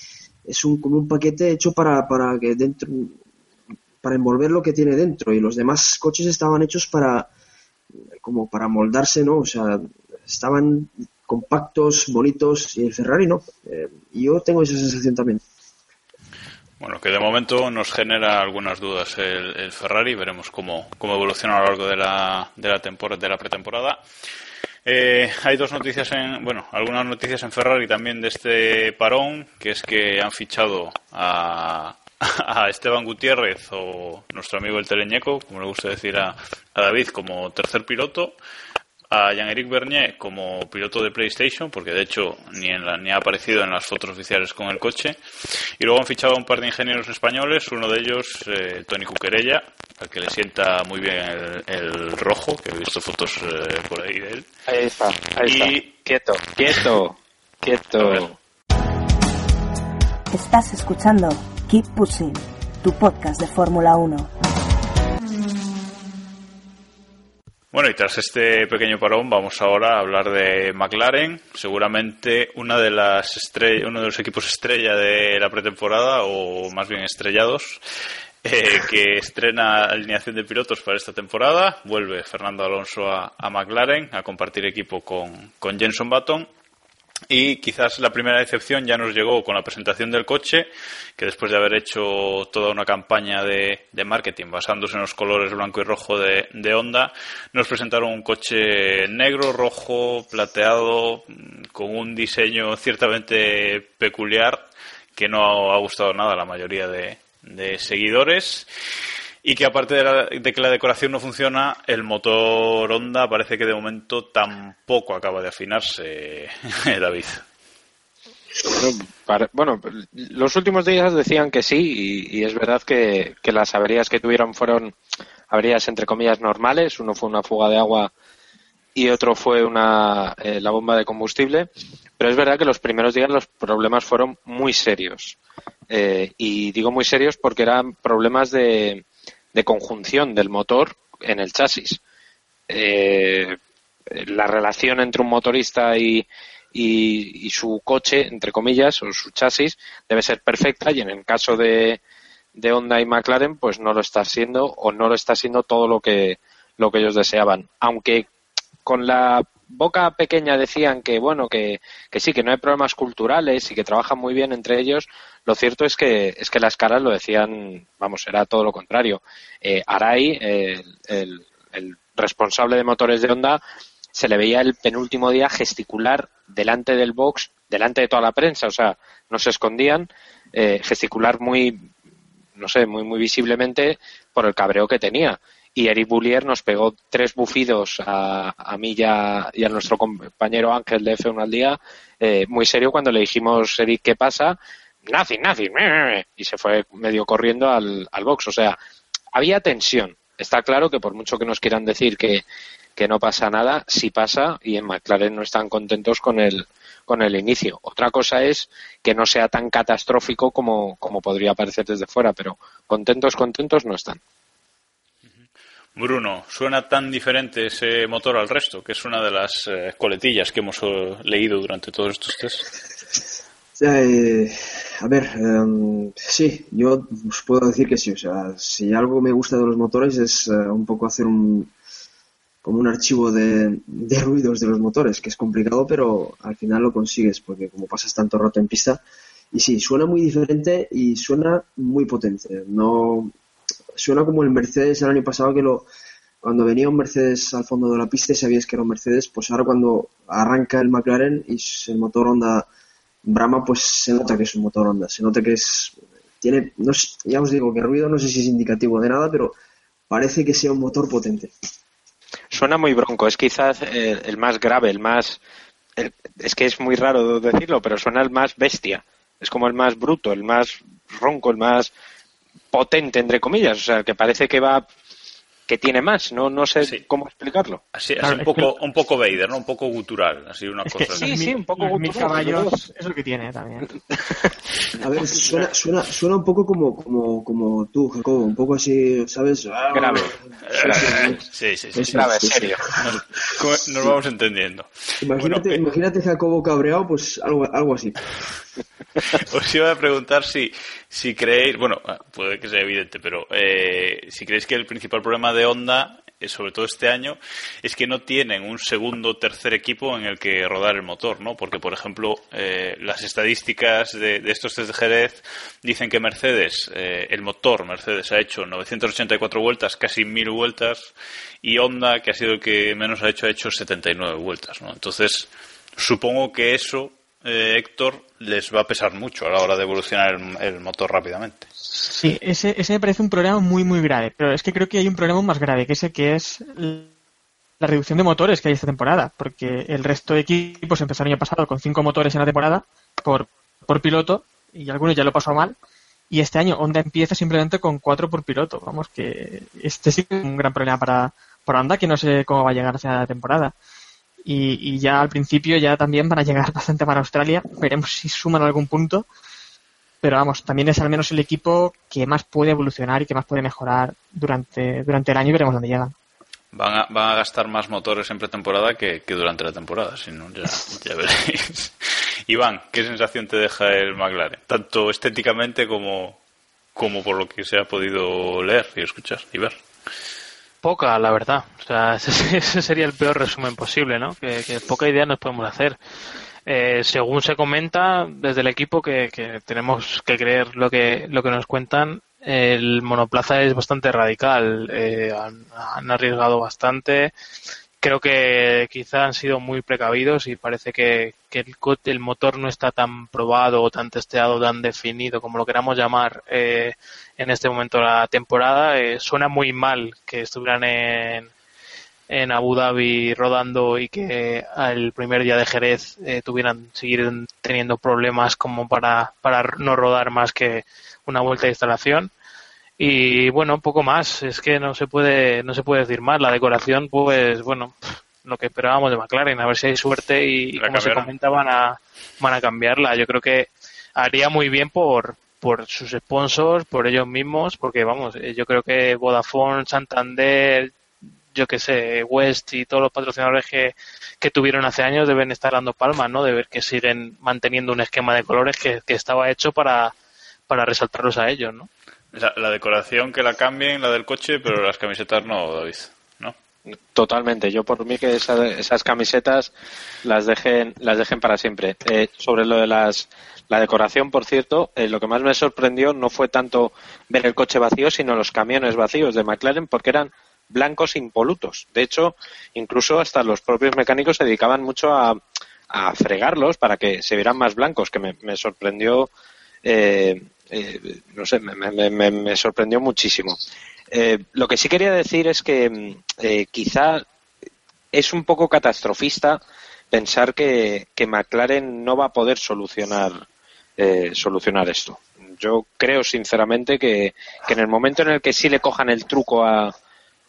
es un, como un paquete hecho para, para que dentro, para envolver lo que tiene dentro y los demás coches estaban hechos para, como para moldarse, ¿no? O sea, estaban compactos, bonitos y el Ferrari no. Eh, yo tengo esa sensación también.
Bueno, que de momento nos genera algunas dudas el, el Ferrari. Veremos cómo, cómo evoluciona a lo largo de la, de la, tempor- de la pretemporada. Eh, hay dos noticias en, bueno, algunas noticias en Ferrari también de este parón, que es que han fichado a, a Esteban Gutiérrez o nuestro amigo el Teleñeco, como le gusta decir a, a David, como tercer piloto, a Jean-Éric Bernier como piloto de PlayStation, porque de hecho ni, en la- ni ha aparecido en las fotos oficiales con el coche, y luego han fichado a un par de ingenieros españoles, uno de ellos eh, Tony Cuquerella, al que le sienta muy bien el, el rojo, que he visto fotos eh, por ahí de él.
Ahí está, ahí
Y-
está. Quieto, quieto, quieto.
Estás escuchando Keep Pushing, tu podcast de Fórmula 1.
Bueno, y tras este pequeño parón vamos ahora a hablar de McLaren, seguramente una de las estre- uno de los equipos estrella de la pretemporada, o más bien estrellados, eh, que estrena alineación de pilotos para esta temporada. Vuelve Fernando Alonso a, a McLaren a compartir equipo con, con Jenson Button. Y quizás la primera decepción ya nos llegó con la presentación del coche, que después de haber hecho toda una campaña de, marketing basándose en los colores blanco y rojo de, Honda, nos presentaron un coche negro, rojo, plateado, con un diseño ciertamente peculiar que no ha gustado nada a la mayoría de seguidores. Y que aparte de, la- de que la decoración no funciona, el motor Honda parece que de momento tampoco acaba de afinarse, David.
Bueno, los últimos días decían que sí y, es verdad que, que las averías que tuvieron fueron averías entre comillas normales. Uno fue una fuga de agua y otro fue una eh, la bomba de combustible. Pero es verdad que los primeros días los problemas fueron muy serios. Eh, y digo muy serios porque eran problemas de, de conjunción del motor en el chasis. Eh, la relación entre un motorista y, y, y su coche, entre comillas, o su chasis, debe ser perfecta y en el caso de, de Honda y McLaren, pues no lo está siendo o no lo está siendo todo lo que, lo que ellos deseaban. Aunque con la boca pequeña decían que, bueno, que, que sí, que no hay problemas culturales y que trabajan muy bien entre ellos, lo cierto es que, es que las caras lo decían, vamos, era todo lo contrario. Eh, Arai, el, el responsable de motores de Honda, se le veía el penúltimo día gesticular delante del box, delante de toda la prensa, o sea, no se escondían, eh, gesticular muy, no sé, muy, muy visiblemente por el cabreo que tenía. Y Eric Boulier nos pegó tres bufidos a, a mí y a, y a nuestro compañero Ángel de F1 al día, eh, muy serio cuando le dijimos, Eric, ¿qué pasa? Nothing, nothing, meh, meh, meh", y se fue medio corriendo al, al box. O sea, había tensión. Está claro que por mucho que nos quieran decir que, que no pasa nada, sí pasa y en McLaren no están contentos con el, con el inicio. Otra cosa es que no sea tan catastrófico como, como podría parecer desde fuera, pero contentos, contentos no están.
Bruno, ¿suena tan diferente ese motor al resto? Que es una de las eh, coletillas que hemos eh, leído durante todos estos test.
Eh, a ver, em, sí, yo os puedo decir que sí. O sea, si algo me gusta de los motores es eh, un poco hacer un como un archivo de, de ruidos de los motores, que es complicado, pero al final lo consigues, porque como pasas tanto rato en pista, y sí, suena muy diferente y suena muy potente. No suena como el Mercedes el año pasado que lo cuando venía un Mercedes al fondo de la pista y sabías que era un Mercedes, pues ahora cuando arranca el McLaren y el motor Honda Brahma, pues se nota que es un motor Honda, se nota que es tiene no ya os digo que ruido no sé si es indicativo de nada, pero parece que sea un motor potente.
Suena muy bronco, es quizás el más grave, el más el- es que es muy raro decirlo, pero suena el más bestia. Es como el más bruto, el más ronco, el más potente entre comillas, o sea, que parece que va que tiene más, no no sé cómo explicarlo.
Así, así un, poco, un poco Vader, ¿no? Un poco gutural, así una
Es que
cosa.
los
así.
mil- los mil caballos es lo que tiene también.
A ver, suena, suena, suena un poco como, como, como tú, Jacobo, un poco así, ¿sabes? Ah,
Grave.
Sí, sí, sí.
Grave, sí, sí. serio.
Nos, nos vamos entendiendo.
Imagínate,
Bueno, eh,
imagínate Jacobo cabreado, pues algo, algo así.
Os iba a preguntar si, si creéis, bueno, ah, puede que sea evidente, pero eh, si creéis que el principal problema de Honda, eh, sobre todo este año, es que no tienen un segundo o tercer equipo en el que rodar el motor, ¿no? Porque, por ejemplo, eh, las estadísticas de, estos test de Jerez dicen que Mercedes, eh, el motor Mercedes ha hecho 984 vueltas, casi 1000 vueltas, y Honda, que ha sido el que menos ha hecho, ha hecho 79 vueltas, ¿no? Entonces, supongo que eso, eh, Héctor, les va a pesar mucho a la hora de evolucionar el, el motor rápidamente.
Sí, ese, ese me parece un problema muy, muy grave. Pero es que creo que hay un problema más grave, que ese que es la reducción de motores que hay esta temporada. Porque el resto de equipos empezó el año pasado con cinco motores en la temporada por, por piloto, y algunos ya lo pasó mal. Y este año Honda empieza simplemente con cuatro por piloto. Vamos, que este sí es un gran problema para, para Honda, que no sé cómo va a llegar hacia la temporada. Y, y ya al principio ya también van a llegar bastante para Australia. Veremos si suman algún punto. Pero vamos, también es al menos el equipo que más puede evolucionar y que más puede mejorar durante, durante el año y veremos dónde llegan.
Van a, van a gastar más motores en pretemporada que, que durante la temporada, si no, ya, ya veréis. Iván, ¿qué sensación te deja el McLaren? Tanto estéticamente como, como por lo que se ha podido leer y escuchar y ver.
Poca, la verdad. O sea, ese, sería el peor resumen posible, ¿no? Que, poca idea nos podemos hacer. Eh, según se comenta desde el equipo que, que tenemos que creer lo que lo que nos cuentan, el monoplaza es bastante radical. Eh, han, arriesgado bastante. Creo que quizá han sido muy precavidos y parece que, que el, el motor no está tan probado o tan testeado, tan definido, como lo queramos llamar, eh, en este momento de la temporada. Eh, suena muy mal que estuvieran en, en Abu Dhabi rodando y que al primer día de Jerez eh, tuvieran seguir teniendo problemas como para, para no rodar más que una vuelta de instalación. Y bueno poco más. Es que no se puede no se puede decir más. La decoración pues bueno lo que esperábamos de McLaren. A ver si hay suerte y,
La
como se comenta van a van a cambiarla. Yo creo que haría muy bien por por sus sponsors por ellos mismos porque vamos eh, yo creo que Vodafone Santander yo que sé, West y todos los patrocinadores que, que tuvieron hace años deben estar dando palmas, ¿no? De ver que siguen manteniendo un esquema de colores que, que estaba hecho para, para resaltarlos a ellos, ¿no?
Sea, la decoración que la cambien, la del coche, pero las camisetas no, David.
Totalmente. Yo por mí que esa- esas camisetas las dejen, las dejen para siempre. Eh, sobre lo de las, la decoración, por cierto, eh, lo que más me sorprendió no fue tanto ver el coche vacío, sino los camiones vacíos de McLaren, porque eran blancos impolutos. De hecho, incluso hasta los propios mecánicos se dedicaban mucho a, a fregarlos para que se vieran más blancos, que me, me sorprendió, eh, eh, no sé, me- me- me sorprendió muchísimo. Eh, lo que sí quería decir es que mm, eh, quizá es un poco catastrofista pensar que, que McLaren no va a poder solucionar eh, solucionar esto. Yo creo sinceramente que, que en el momento en el que sí le cojan el truco a,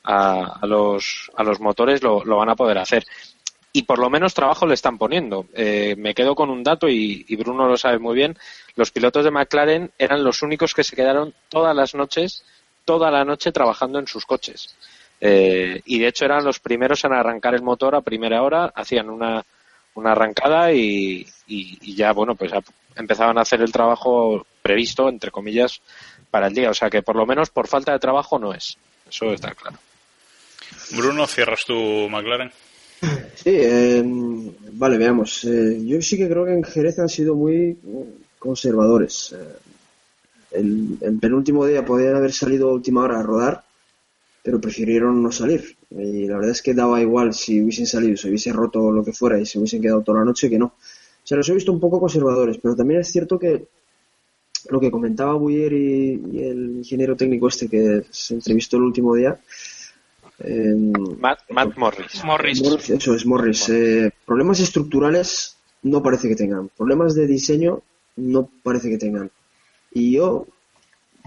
a, a los, a los motores lo, lo van a poder hacer. Y por lo menos trabajo le están poniendo. Me quedo con un dato y Bruno lo sabe muy bien. Los pilotos de McLaren eran los únicos que se quedaron todas las noches, toda la noche trabajando en sus coches. Eh, y de hecho eran los primeros en arrancar el motor a primera hora, hacían una, una arrancada y, y- y ya, bueno, pues empezaban a hacer el trabajo previsto, entre comillas, para el día. O sea que por lo menos por falta de trabajo no es. Eso está claro.
Bruno, ¿cierras tu McLaren?
Sí, eh, vale, veamos. Eh, yo sí que creo que en Jerez han sido muy conservadores. Eh, el, el penúltimo día podían haber salido a última hora a rodar, pero prefirieron no salir. Y la verdad es que daba igual si hubiesen salido, si hubiese roto lo que fuera y se hubiesen quedado toda la noche que no. O sea, los he visto un poco conservadores, pero también es cierto que lo que comentaba Buyer y, y el ingeniero técnico este que se entrevistó el último día, eh,
Matt, Matt Morris.
Morris.
Morris, Eso es Morris. Eh, problemas estructurales no parece que tengan. Problemas de diseño no parece que tengan. Y yo,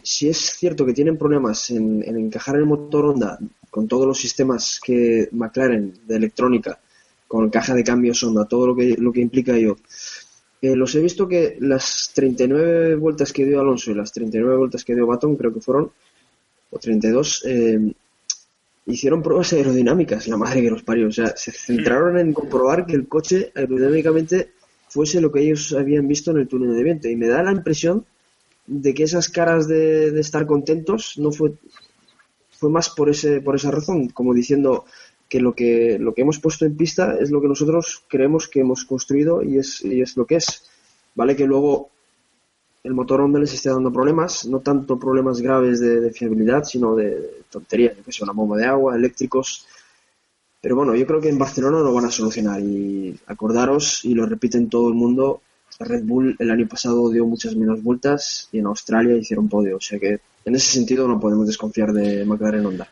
si es cierto que tienen problemas en, en encajar el motor Honda con todos los sistemas que McLaren de electrónica, con caja de cambios Honda, todo lo que, lo que implica yo, eh, los he visto que las 39 vueltas que dio Alonso y las 39 vueltas que dio Baton, creo que fueron, o 32, eh, hicieron pruebas aerodinámicas, la madre que los parió. O sea, se centraron en comprobar que el coche aerodinámicamente fuese lo que ellos habían visto en el túnel de viento. Y me da la impresión de que esas caras de, de estar contentos no fue fue más por ese por esa razón, como diciendo que lo que lo que hemos puesto en pista es lo que nosotros creemos que hemos construido y es y es lo que es. Vale que luego el motor Honda les esté dando problemas, no tanto problemas graves de, fiabilidad, sino de tonterías, yo que sé, una bomba de agua, eléctricos. Pero bueno, yo creo que en Barcelona lo van a solucionar y acordaros, y lo repiten todo el mundo, Red Bull el año pasado dio muchas menos vueltas y en Australia hicieron podio, o sea que en ese sentido no podemos desconfiar de McLaren Honda.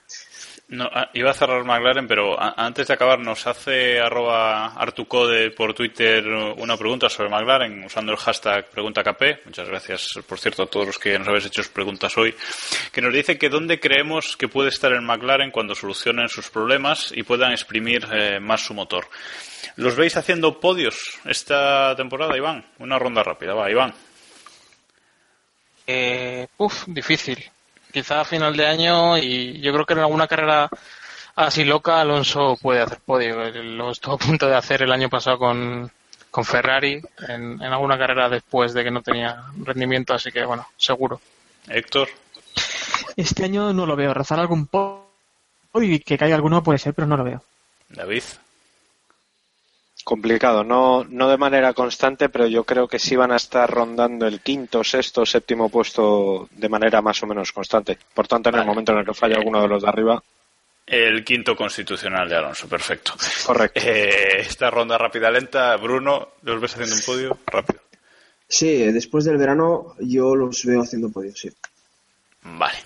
No, ah, iba a cerrar McLaren, pero antes de acabar nos hace arroba artucode por Twitter una pregunta sobre McLaren usando el hashtag preguntaKP. Muchas gracias, por cierto, a todos los que nos habéis hecho preguntas hoy. Que nos dice que dónde creemos que puede estar el McLaren cuando solucionen sus problemas y puedan exprimir eh, más su motor. ¿Los veis haciendo podios esta temporada, Iván? Una ronda rápida, va, Iván.
Eh, uf, difícil. Quizá a final de año y yo creo que en alguna carrera así loca Alonso puede hacer podio. Lo estuvo a punto de hacer el año pasado con, con Ferrari en, en alguna carrera después de que no tenía rendimiento, así que bueno, seguro.
Héctor.
Este año no lo veo. Rozar algún podio y que caiga alguno puede ser, pero no lo veo.
David.
Complicado, no, no de manera constante, pero yo creo que sí van a estar rondando el quinto, sexto, séptimo puesto de manera más o menos constante. Por tanto, en el momento en el que falla alguno de los de arriba,
El quinto constitucional de Alonso, perfecto.
Correcto.
Eh, esta ronda rápida lenta, Bruno, ¿los ves haciendo un podio? Rápido.
Sí, después del verano yo los veo haciendo podio, sí.
Vale.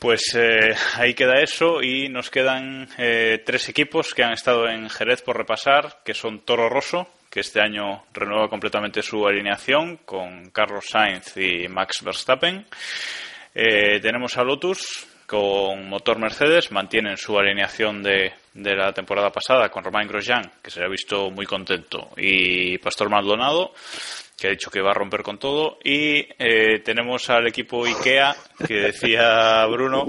Pues eh, ahí queda eso y nos quedan eh, tres equipos que han estado en Jerez por repasar, que son Toro Rosso, que este año renueva completamente su alineación con Carlos Sainz y Max Verstappen. Eh, tenemos a Lotus con motor Mercedes, mantienen su alineación de, de la temporada pasada con Romain Grosjean, que se ha visto muy contento, y Pastor Maldonado, que ha dicho que va a romper con todo. Y eh, tenemos al equipo IKEA, que decía Bruno,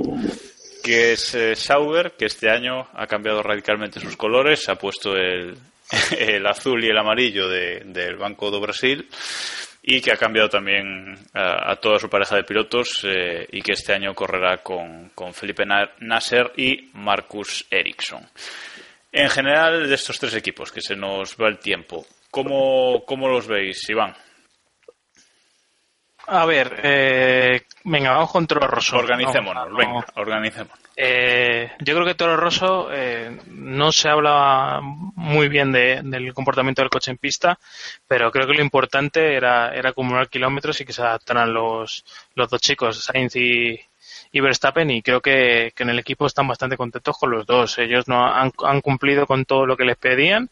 que es eh, Sauber, que este año ha cambiado radicalmente sus colores, ha puesto el, el azul y el amarillo de- del Banco do Brasil y que ha cambiado también a, toda su pareja de pilotos eh, y que este año correrá con, con Felipe Na- Nasser y Marcus Ericsson. En general, de estos tres equipos, que se nos va el tiempo, ¿cómo, cómo los veis, Iván?
A ver, eh, venga, vamos con Toro Rosso.
Organicémonos,
No,
venga,
no.
organicémonos.
Eh, yo creo que Toro Rosso eh, no se habla muy bien de- del comportamiento del coche en pista, pero creo que lo importante era, era acumular kilómetros y que se adaptaran los, los dos chicos, Sainz y, y Verstappen, y creo que, que en el equipo están bastante contentos con los dos. Ellos no han, han cumplido con todo lo que les pedían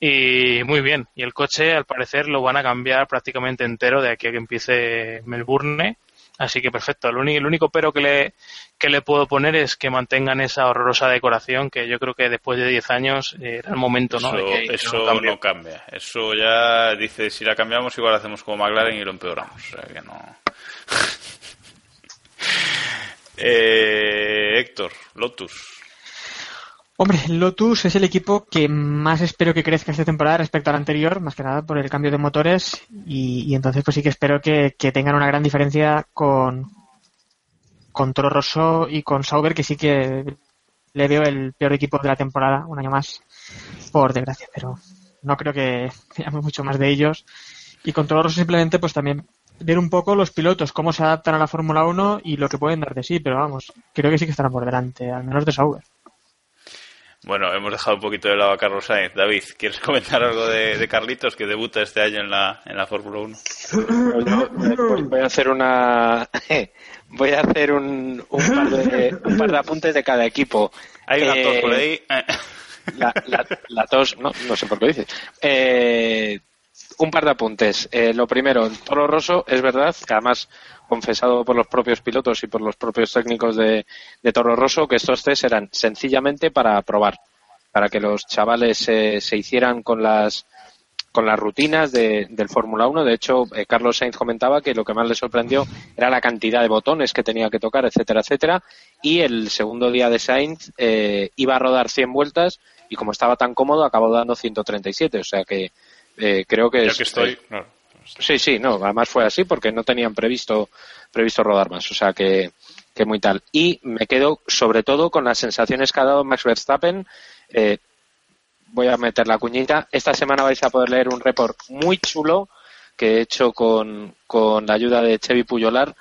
y muy bien. Y el coche, al parecer, lo van a cambiar prácticamente entero de aquí a que empiece Melbourne. Así que perfecto. El único, el único pero que le, que le puedo poner es que mantengan esa horrorosa decoración que yo creo que después de 10 años eh, era el momento, ¿no?
Eso,
de que-
eso no cambia. Eso ya dice, si la cambiamos, igual hacemos como McLaren y lo empeoramos. O sea que no. Eh, Héctor, Lotus.
Hombre, Lotus es el equipo que más espero que crezca esta temporada respecto al anterior, más que nada por el cambio de motores y, y entonces pues sí que espero que, que tengan una gran diferencia con, con Toro Rosso y con Sauber, que sí que le veo el peor equipo de la temporada, un año más, por desgracia, pero no creo que veamos mucho más de ellos. Y con Toro Rosso simplemente pues también ver un poco los pilotos, cómo se adaptan a la Fórmula 1 y lo que pueden dar de sí, pero vamos, creo que sí que estarán por delante, al menos de Sauber.
Bueno, hemos dejado un poquito de lado a Carlos Sainz. David, ¿quieres comentar algo de, de Carlitos que debuta este año en la, en la Fórmula 1?
Pues voy a hacer una. Voy a hacer un, un, par de, un par de apuntes de cada equipo.
Hay una
Eh,
tos por ahí.
La, la- la tos, no, no sé por qué lo dices. Eh, un par de apuntes. Eh, lo primero, en Toro Rosso es verdad que además confesado por los propios pilotos y por los propios técnicos de, de Toro Rosso que estos test eran sencillamente para probar, para que los chavales eh, se hicieran con las con las rutinas de- del Fórmula 1. De hecho, eh, Carlos Sainz comentaba que lo que más le sorprendió era la cantidad de botones que tenía que tocar, etcétera, etcétera. Y el segundo día de Sainz eh, iba a rodar 100 vueltas y como estaba tan cómodo acabó dando 137. O sea que eh, creo que
Ya
es,
que estoy.
eh,
no.
Sí, sí, no, además fue así porque no tenían previsto previsto rodar más, o sea que, que muy tal. Y me quedo sobre todo con las sensaciones que ha dado Max Verstappen. Eh, voy a meter la cuñita. Esta semana vais a poder leer un report muy chulo que he hecho con, con la ayuda de Chevy Puyolar,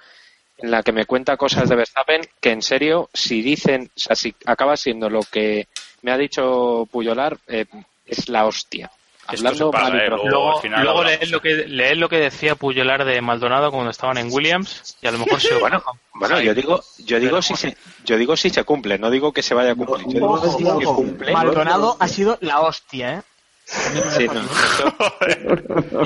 en la que me cuenta cosas de Verstappen que en serio, si dicen, o sea, si acaba siendo lo que me ha dicho Puyolar, eh, es la hostia. Hablando mal y
eh,
pronto.
luego
Luego,
al final
luego lo que, leed lo que decía Puyolar de Maldonado cuando estaban en Williams y a lo mejor se
Bueno, bueno, yo digo, yo digo si se, yo digo si se cumple, no digo que se vaya a cumplir. Yo digo
Ojo,
si
ojo.
se cumple.
Maldonado ha sido la hostia, ¿eh?
Sí, no, eso,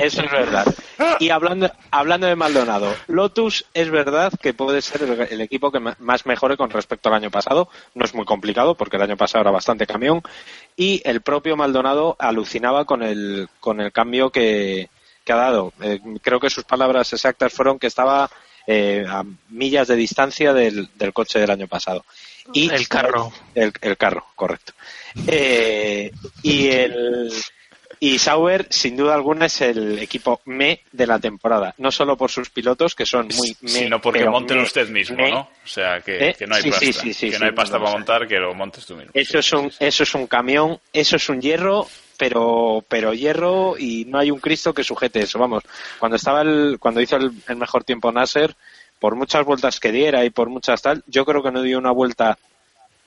eso es verdad. Y hablando, hablando de Maldonado, Lotus es verdad que puede ser el, el equipo que más mejore con respecto al año pasado. No es muy complicado porque el año pasado era bastante camión. Y el propio Maldonado alucinaba con el, con el cambio que, que ha dado. Eh, creo que sus palabras exactas fueron que estaba eh, a millas de distancia del, del coche del año pasado. Y
El carro.
El, el carro, correcto. Eh, y el y Sauber, sin duda alguna, es el equipo me de la temporada. No solo por sus pilotos, que son muy me,
Sino porque monten
me,
usted mismo,
me.
¿no? O sea, que,
¿Eh?
que no hay
Sí,
pasta.
sí, sí, sí,
que
sí,
no hay pasta
no,
para montar, que lo montes tú mismo.
Eso es un, eso es un camión, eso es un hierro, pero, pero hierro y no hay un Cristo que sujete eso. Vamos, cuando estaba el, cuando hizo el, el mejor tiempo Nasser, por muchas vueltas que diera y por muchas tal, yo creo que no dio una vuelta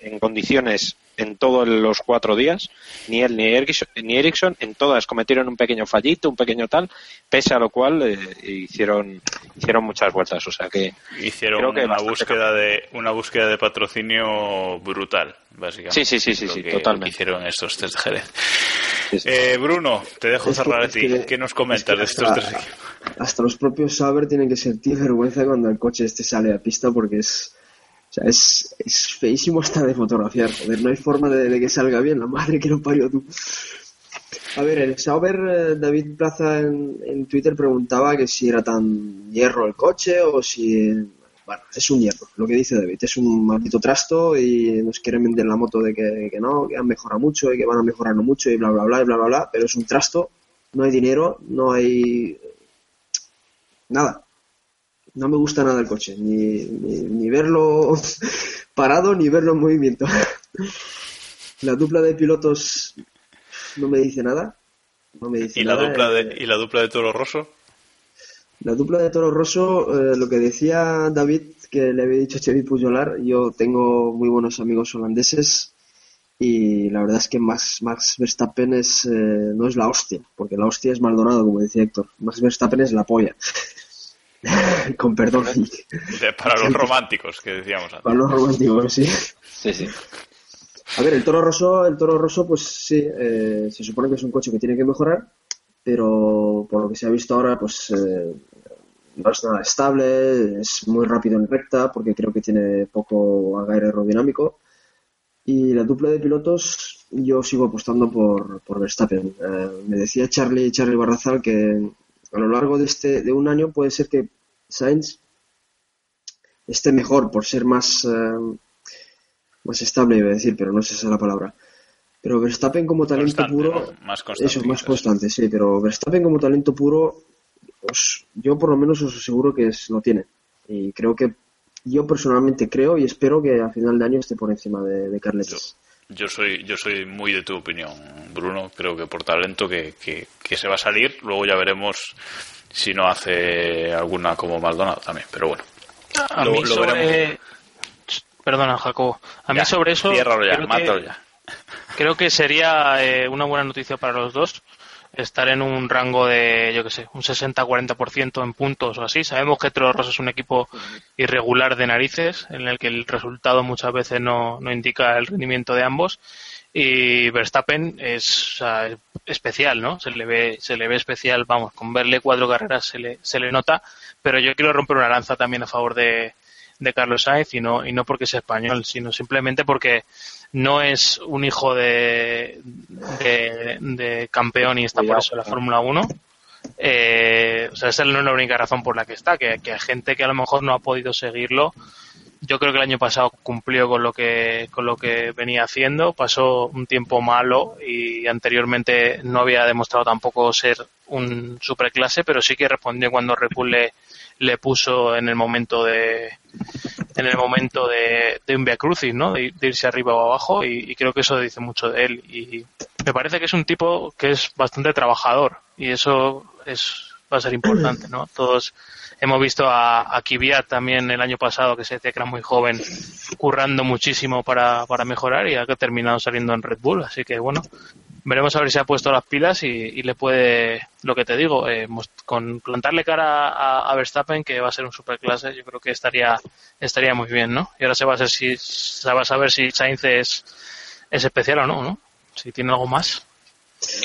en condiciones en todos los cuatro días, ni él ni Ericsson, ni Ericsson en todas cometieron un pequeño fallito, un pequeño tal, pese a lo cual eh, hicieron hicieron muchas vueltas, o sea que
Hicieron
creo que
una búsqueda de una búsqueda de patrocinio brutal, básicamente.
Sí, sí, sí, sí, sí,
que
totalmente.
Hicieron estos test de Jerez.
Sí, sí.
Eh, Bruno, te dejo
Es que-
cerrar a
es
ti.
que-
¿Qué nos
es
comentas
que
de estos
hasta-
tres equipos?
Hasta los propios Sauber tienen que sentir vergüenza cuando el coche este sale a pista porque es, sea, es, es feísimo hasta de fotografiar. Joder, no hay forma de, que salga bien. La madre que lo parió tú. A ver, el Sauber, eh, David Plaza en, en Twitter preguntaba que si era tan hierro el coche o si... Bueno, es un hierro, lo que dice David. Es un maldito trasto y nos quieren vender la moto de que, que no, que han mejorado mucho y que van a mejorarlo mucho y bla, bla, bla, y bla, bla, bla. Pero es un trasto, no hay dinero, no hay nada. No me gusta nada el coche, ni, ni, ni verlo parado ni verlo en movimiento. La dupla de pilotos no me dice nada. No me dice
¿Y la, dupla
Eh,
de, ¿Y la dupla de Toro Rosso?
La dupla de Toro Rosso, eh, lo que decía David, que le había dicho a Chevy Pujolar, yo tengo muy buenos amigos holandeses y la verdad es que Max, Max Verstappen es, eh, no es la hostia, porque la hostia es Maldonado, como decía Héctor. Max Verstappen es la polla. Con perdón.
Para los románticos, que decíamos antes.
Para los románticos, sí.
Sí, sí.
A ver, el Toro Rosso, el Toro Rosso, pues sí, eh, se supone que es un coche que tiene que mejorar, pero por lo que se ha visto ahora, pues eh, no es nada estable, es muy rápido en recta, porque creo que tiene poco agarre aerodinámico. Y la dupla de pilotos, yo sigo apostando por, por Verstappen. Eh, me decía Charlie, Charlie Barrazal que a lo largo de este de un año puede ser que Sainz esté mejor por ser más eh, más estable iba a decir pero no es esa la palabra Pero Verstappen como talento
Constante,
puro,
¿no? Más constante.
eso, más constante, sí, pero Verstappen como talento puro, os- yo por lo menos os aseguro que es- lo tiene. Y creo que, yo personalmente creo y espero que a final de año esté por encima de, de Carletes.
Yo soy, yo soy muy de tu opinión, Bruno. Creo que por talento que, que, que se va a salir. Luego ya veremos si no hace alguna como Maldonado también. Pero bueno,
A
Lo-
mí
lo
sobre...
veremos.
Perdona, Jacobo. A mí sobre eso...
ya,
creo que-
ya.
Creo que sería eh, una buena noticia para los dos estar en un rango de, yo que sé, un 60-40% en puntos o así. Sabemos que Toro Rosso es un equipo irregular de narices, en el que el resultado muchas veces no, no indica el rendimiento de ambos. Y Verstappen es o sea, es especial, ¿no? Se le ve, se le ve especial, vamos, con verle cuatro carreras se le, se le nota. Pero yo quiero romper una lanza también a favor de, de Carlos Sainz y no, y no porque sea español, sino simplemente porque no es un hijo de, de, de campeón y está por eso en la Fórmula 1. Eh, o sea, esa no es la única razón por la que está, que, que hay gente que a lo mejor no ha podido seguirlo. Yo creo que el año pasado cumplió con lo que con lo que venía haciendo, pasó un tiempo malo y anteriormente no había demostrado tampoco ser un superclase, pero sí que respondió cuando Red Bull le, puso en el momento de en el momento de, de un Via Crucis, ¿no? De, de irse arriba o abajo y, y creo que eso dice mucho de él y me parece que es un tipo que es bastante trabajador y eso es va a ser importante, ¿no? Todos hemos visto a, a Kvyat también el año pasado que se decía que era muy joven currando muchísimo para, para mejorar y ha terminado saliendo en Red Bull, así que bueno, veremos a ver si ha puesto las pilas y, y le puede, lo que te digo, eh, con plantarle cara a, a Verstappen, que va a ser un superclase, yo creo que estaría estaría muy bien, ¿no? Y ahora se va a, ser si, se va a saber si Sainz es, es especial o no, ¿no? Si tiene algo más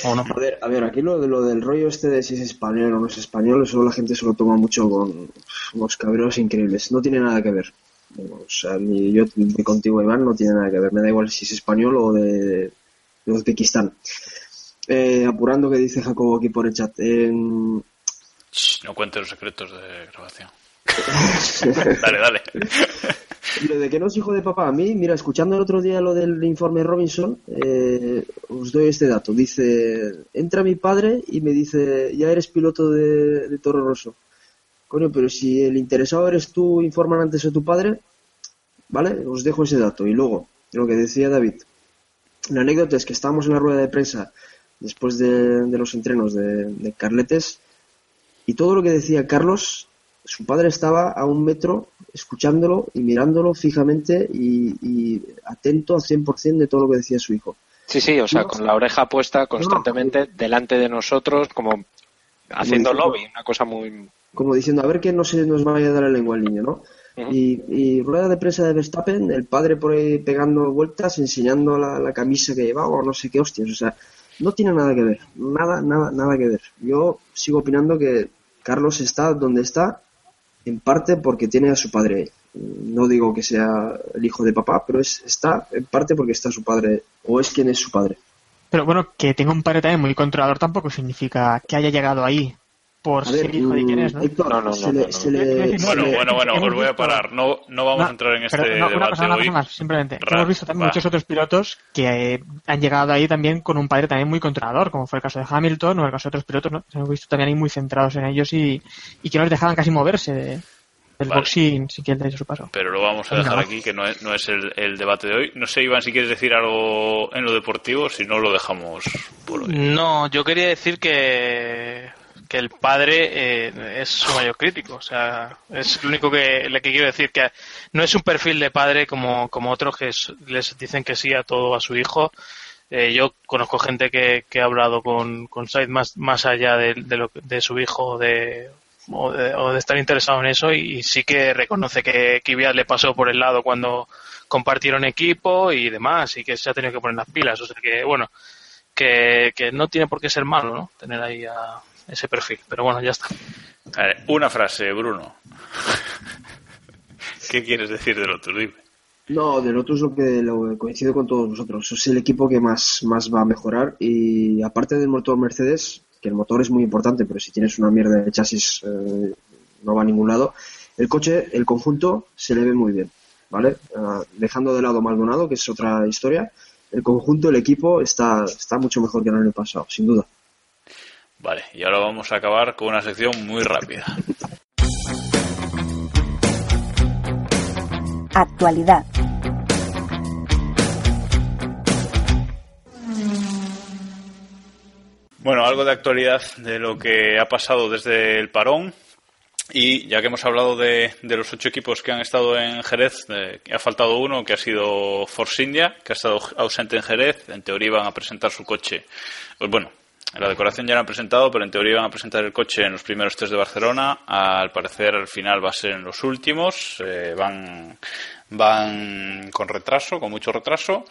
o no.
A ver, a ver, aquí lo, de, lo del rollo este de si es español o no es español, eso la gente se lo toma mucho con unos cabreros increíbles. No tiene nada que ver. O sea, ni yo ni contigo, Iván, no tiene nada que ver. Me da igual si es español o de, de Uzbekistán. Eh, apurando que dice Jacobo aquí por el chat.
Shh, no cuentes los secretos de grabación. dale, dale.
Lo de que no es hijo de papá, a mí, mira, escuchando el otro día lo del informe Robinson, eh, os doy este dato. Dice, entra mi padre y me dice, ya eres piloto de, de Toro Rosso. Coño, pero si el interesado eres tú, informan antes a tu padre, ¿vale? Os dejo ese dato. Y luego, lo que decía David, la anécdota es que estábamos en la rueda de prensa después de, de los entrenos de, de Carletes y todo lo que decía Carlos, su padre estaba a un metro escuchándolo y mirándolo fijamente y, y atento al 100% de todo lo que decía su hijo.
Sí, sí, o sea, con la oreja puesta constantemente delante de nosotros, como haciendo
diciendo-
lobby, una cosa muy...
Como diciendo, a ver que no se nos vaya a dar la lengua al niño, ¿no? Y, y rueda de prensa de Verstappen, el padre por ahí pegando vueltas, enseñando la, la camisa que llevaba o no sé qué hostias. O sea, no tiene nada que ver. Nada, nada, nada que ver. Yo sigo opinando que Carlos está donde está, en parte porque tiene a su padre. No digo que sea el hijo de papá, pero es, está en parte porque está su padre, o es quien es su padre.
Pero bueno, que tenga un padre también muy controlador tampoco significa que haya llegado ahí por
A ver,
ser hijo de quién es, ¿no?
Héctor,
No, no,
se
no,
le-
no, no.
se le-
Bueno,
le-
bueno, bueno, os voy a parar. No, no vamos
No,
a entrar en este
pero no, una
debate
cosa, una
hoy.
cosa más, simplemente.
Ra-
hemos visto también
va.
muchos otros pilotos que eh, han llegado ahí también con un padre también muy controlador, como fue el caso de Hamilton o el caso de otros pilotos, ¿no? Hemos visto también ahí muy centrados en ellos y, y que no les dejaban casi moverse de- del
Vale.
box sin, que él su paso.
Pero lo vamos a
Venga,
dejar
va.
aquí, que no es, no es el, el debate de hoy. No sé, Iván, si quieres decir algo en lo deportivo, si no lo dejamos por hoy.
No, yo quería decir que, que el padre eh, es su mayor crítico. O sea, es lo único que, le que quiero decir, que no es un perfil de padre como, como otros que es- les dicen que sí a todo a su hijo. Eh, yo conozco gente que, que ha hablado con, con Said más, más allá de, de, lo, que- de su hijo de, o, de, o de estar interesado en eso y, sí que reconoce que Kvyat le pasó por el lado cuando compartieron equipo y demás y que se ha tenido que poner las pilas. O sea que, bueno, que, que no tiene por qué ser malo, ¿no? Tener ahí a ese perfil. Pero bueno, ya está.
A ver, una frase, Bruno. ¿Qué quieres decir del otro? Dime.
No, del otro es lo que lo coincido con todos vosotros. Es el equipo que más, más va a mejorar y aparte del motor Mercedes, que el motor es muy importante, pero si tienes una mierda de chasis eh, no va a ningún lado, el coche, el conjunto, se le ve muy bien, ¿vale? Ah, dejando de lado Maldonado, que es otra historia, el conjunto, el equipo está, está mucho mejor que el año pasado, sin duda.
Vale, y ahora vamos a acabar con una sección muy rápida.
Actualidad.
Bueno, algo de actualidad de lo que ha pasado desde el parón. Y ya que hemos hablado de, de los ocho equipos que han estado en Jerez, eh, ha faltado uno que ha sido Force India, que ha estado ausente en Jerez. En teoría iban a presentar su coche. Pues bueno, la decoración ya la han presentado, pero en teoría iban a presentar el coche en los primeros test de Barcelona. Al parecer, al final va a ser en los últimos. Eh, van, van con retraso, con mucho retraso.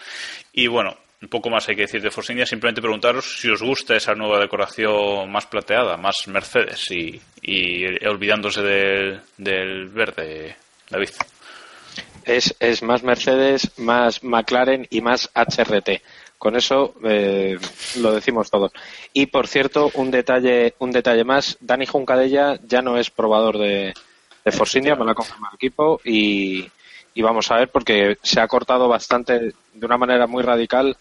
Y bueno, un poco más hay que decir de Force India, simplemente preguntaros si os gusta esa nueva decoración más plateada, más Mercedes y, y olvidándose del, del verde, David.
Es, es más Mercedes, más McLaren y más HRT. Con eso eh, lo decimos todos. Y por cierto, un detalle, un detalle más, Dani Juncadella ya no es probador de, de Force India, me lo ha confirmado el equipo y, y vamos a ver porque se ha cortado bastante de una manera muy radical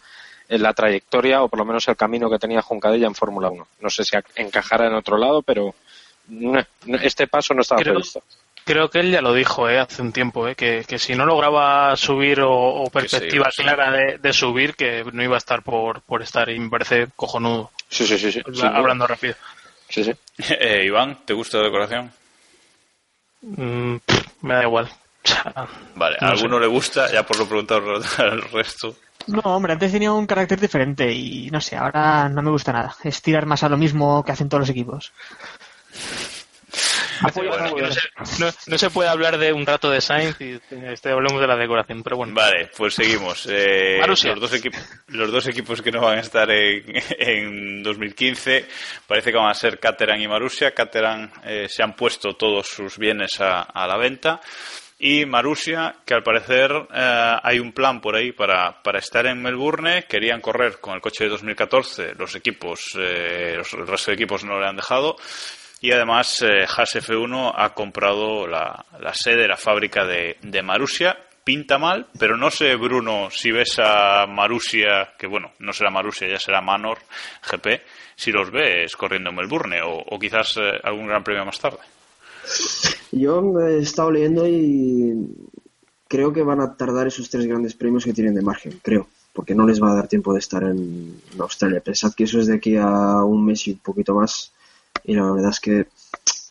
en la trayectoria o por lo menos el camino que tenía Juncadella en Fórmula 1. No sé si encajará en otro lado, pero no, este paso no estaba
Creo-
previsto.
Creo que él ya lo dijo eh, hace un tiempo, eh, que, que si no lograba subir o, o perspectiva
sí.
clara de, de subir, que no iba a estar por, por estar y me parece cojonudo.
Sí, sí, sí. sí.
Hablando rápido.
Sí, sí.
Eh, Iván, ¿te gusta la decoración?
Mm, pff, me da igual.
Vale, a
No
alguno
sé.
le gusta, ya por lo preguntado al resto.
No, hombre, antes tenía un carácter diferente y no sé, ahora no me gusta nada. Es tirar más a lo mismo que hacen todos los equipos.
Bueno, no, se, no- no se puede hablar de un rato de Sainz y este, hablemos de la decoración, pero bueno.
Vale, pues seguimos. Eh,
Marussia.
los, dos equipos, los dos equipos que no van a estar en, en 2015 parece que van a ser Caterham y Marussia. Caterham eh, se han puesto todos sus bienes a, a la venta. Y Marussia, que al parecer eh, hay un plan por ahí para, para estar en Melbourne. Querían correr con el coche de 2014. Los equipos, eh, los, el resto de equipos no le han dejado. Y además, eh, Haas F1 ha comprado la, la sede, la fábrica de, de Marussia. Pinta mal, pero no sé, Bruno, si ves a Marussia, que bueno, no será Marussia, ya será Manor GP, si los ves corriendo en Melbourne o, o quizás eh, algún gran premio más tarde.
Yo he estado leyendo y creo que van a tardar esos tres grandes premios que tienen de margen, creo, porque no les va a dar tiempo de estar en Australia. Pensad que eso es de aquí a un mes y un poquito más, y la verdad es que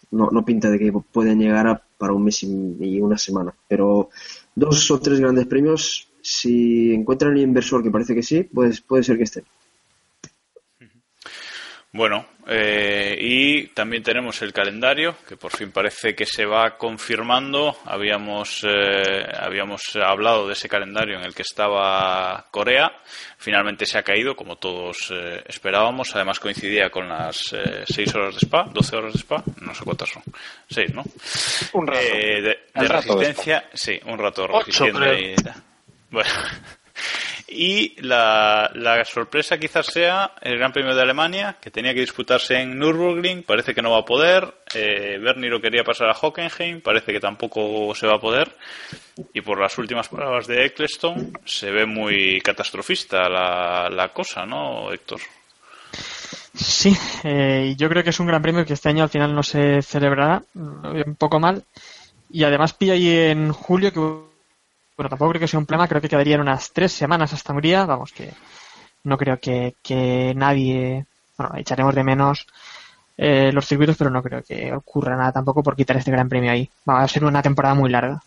no, no pinta de que pueden llegar a, para un mes y, una semana. Pero dos o tres grandes premios, si encuentran el inversor, que parece que sí, pues puede ser que estén.
Bueno, eh, y también tenemos el calendario, que por fin parece que se va confirmando. Habíamos, eh, habíamos hablado de ese calendario en el que estaba Corea. Finalmente se ha caído, como todos eh, esperábamos. Además coincidía con las 6 horas de spa, 12 horas de spa, no sé cuántas son. 6, ¿no?
Un rato.
Eh, de, de
rato de
resistencia, sí, un rato
Ocho,
resistiendo
creo.
y- Bueno. Y la, la sorpresa quizás sea el Gran Premio de Alemania, que tenía que disputarse en Nürburgring, parece que no va a poder. Eh, Bernie lo quería pasar a Hockenheim, parece que tampoco se va a poder. Y por las últimas palabras de Eccleston, se ve muy catastrofista la, la cosa, ¿no, Héctor?
Sí, eh, yo creo que es un gran premio que este año al final no se celebrará, un poco mal. Y además pilla ahí en julio, que bueno, tampoco creo que sea un problema, creo que quedarían unas tres semanas hasta Hungría, vamos, que no creo que, que nadie, bueno, echaremos de menos eh, los circuitos, pero no creo que ocurra nada tampoco por quitar este gran premio ahí. Va a ser una temporada muy larga.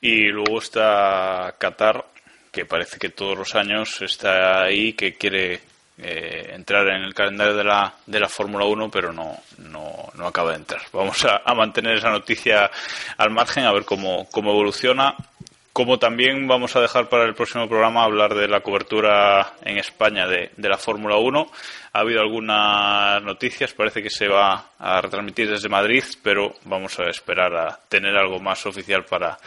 Y luego está Qatar, que parece que todos los años está ahí, que quiere eh, entrar en el calendario de la, de la Fórmula 1, pero no, no, no acaba de entrar. Vamos a, a mantener esa noticia al margen, a ver cómo, cómo evoluciona. Como también vamos a dejar para el próximo programa hablar de la cobertura en España de, de la Fórmula 1. Ha habido algunas noticias, parece que se va a retransmitir desde Madrid, pero vamos a esperar a tener algo más oficial para,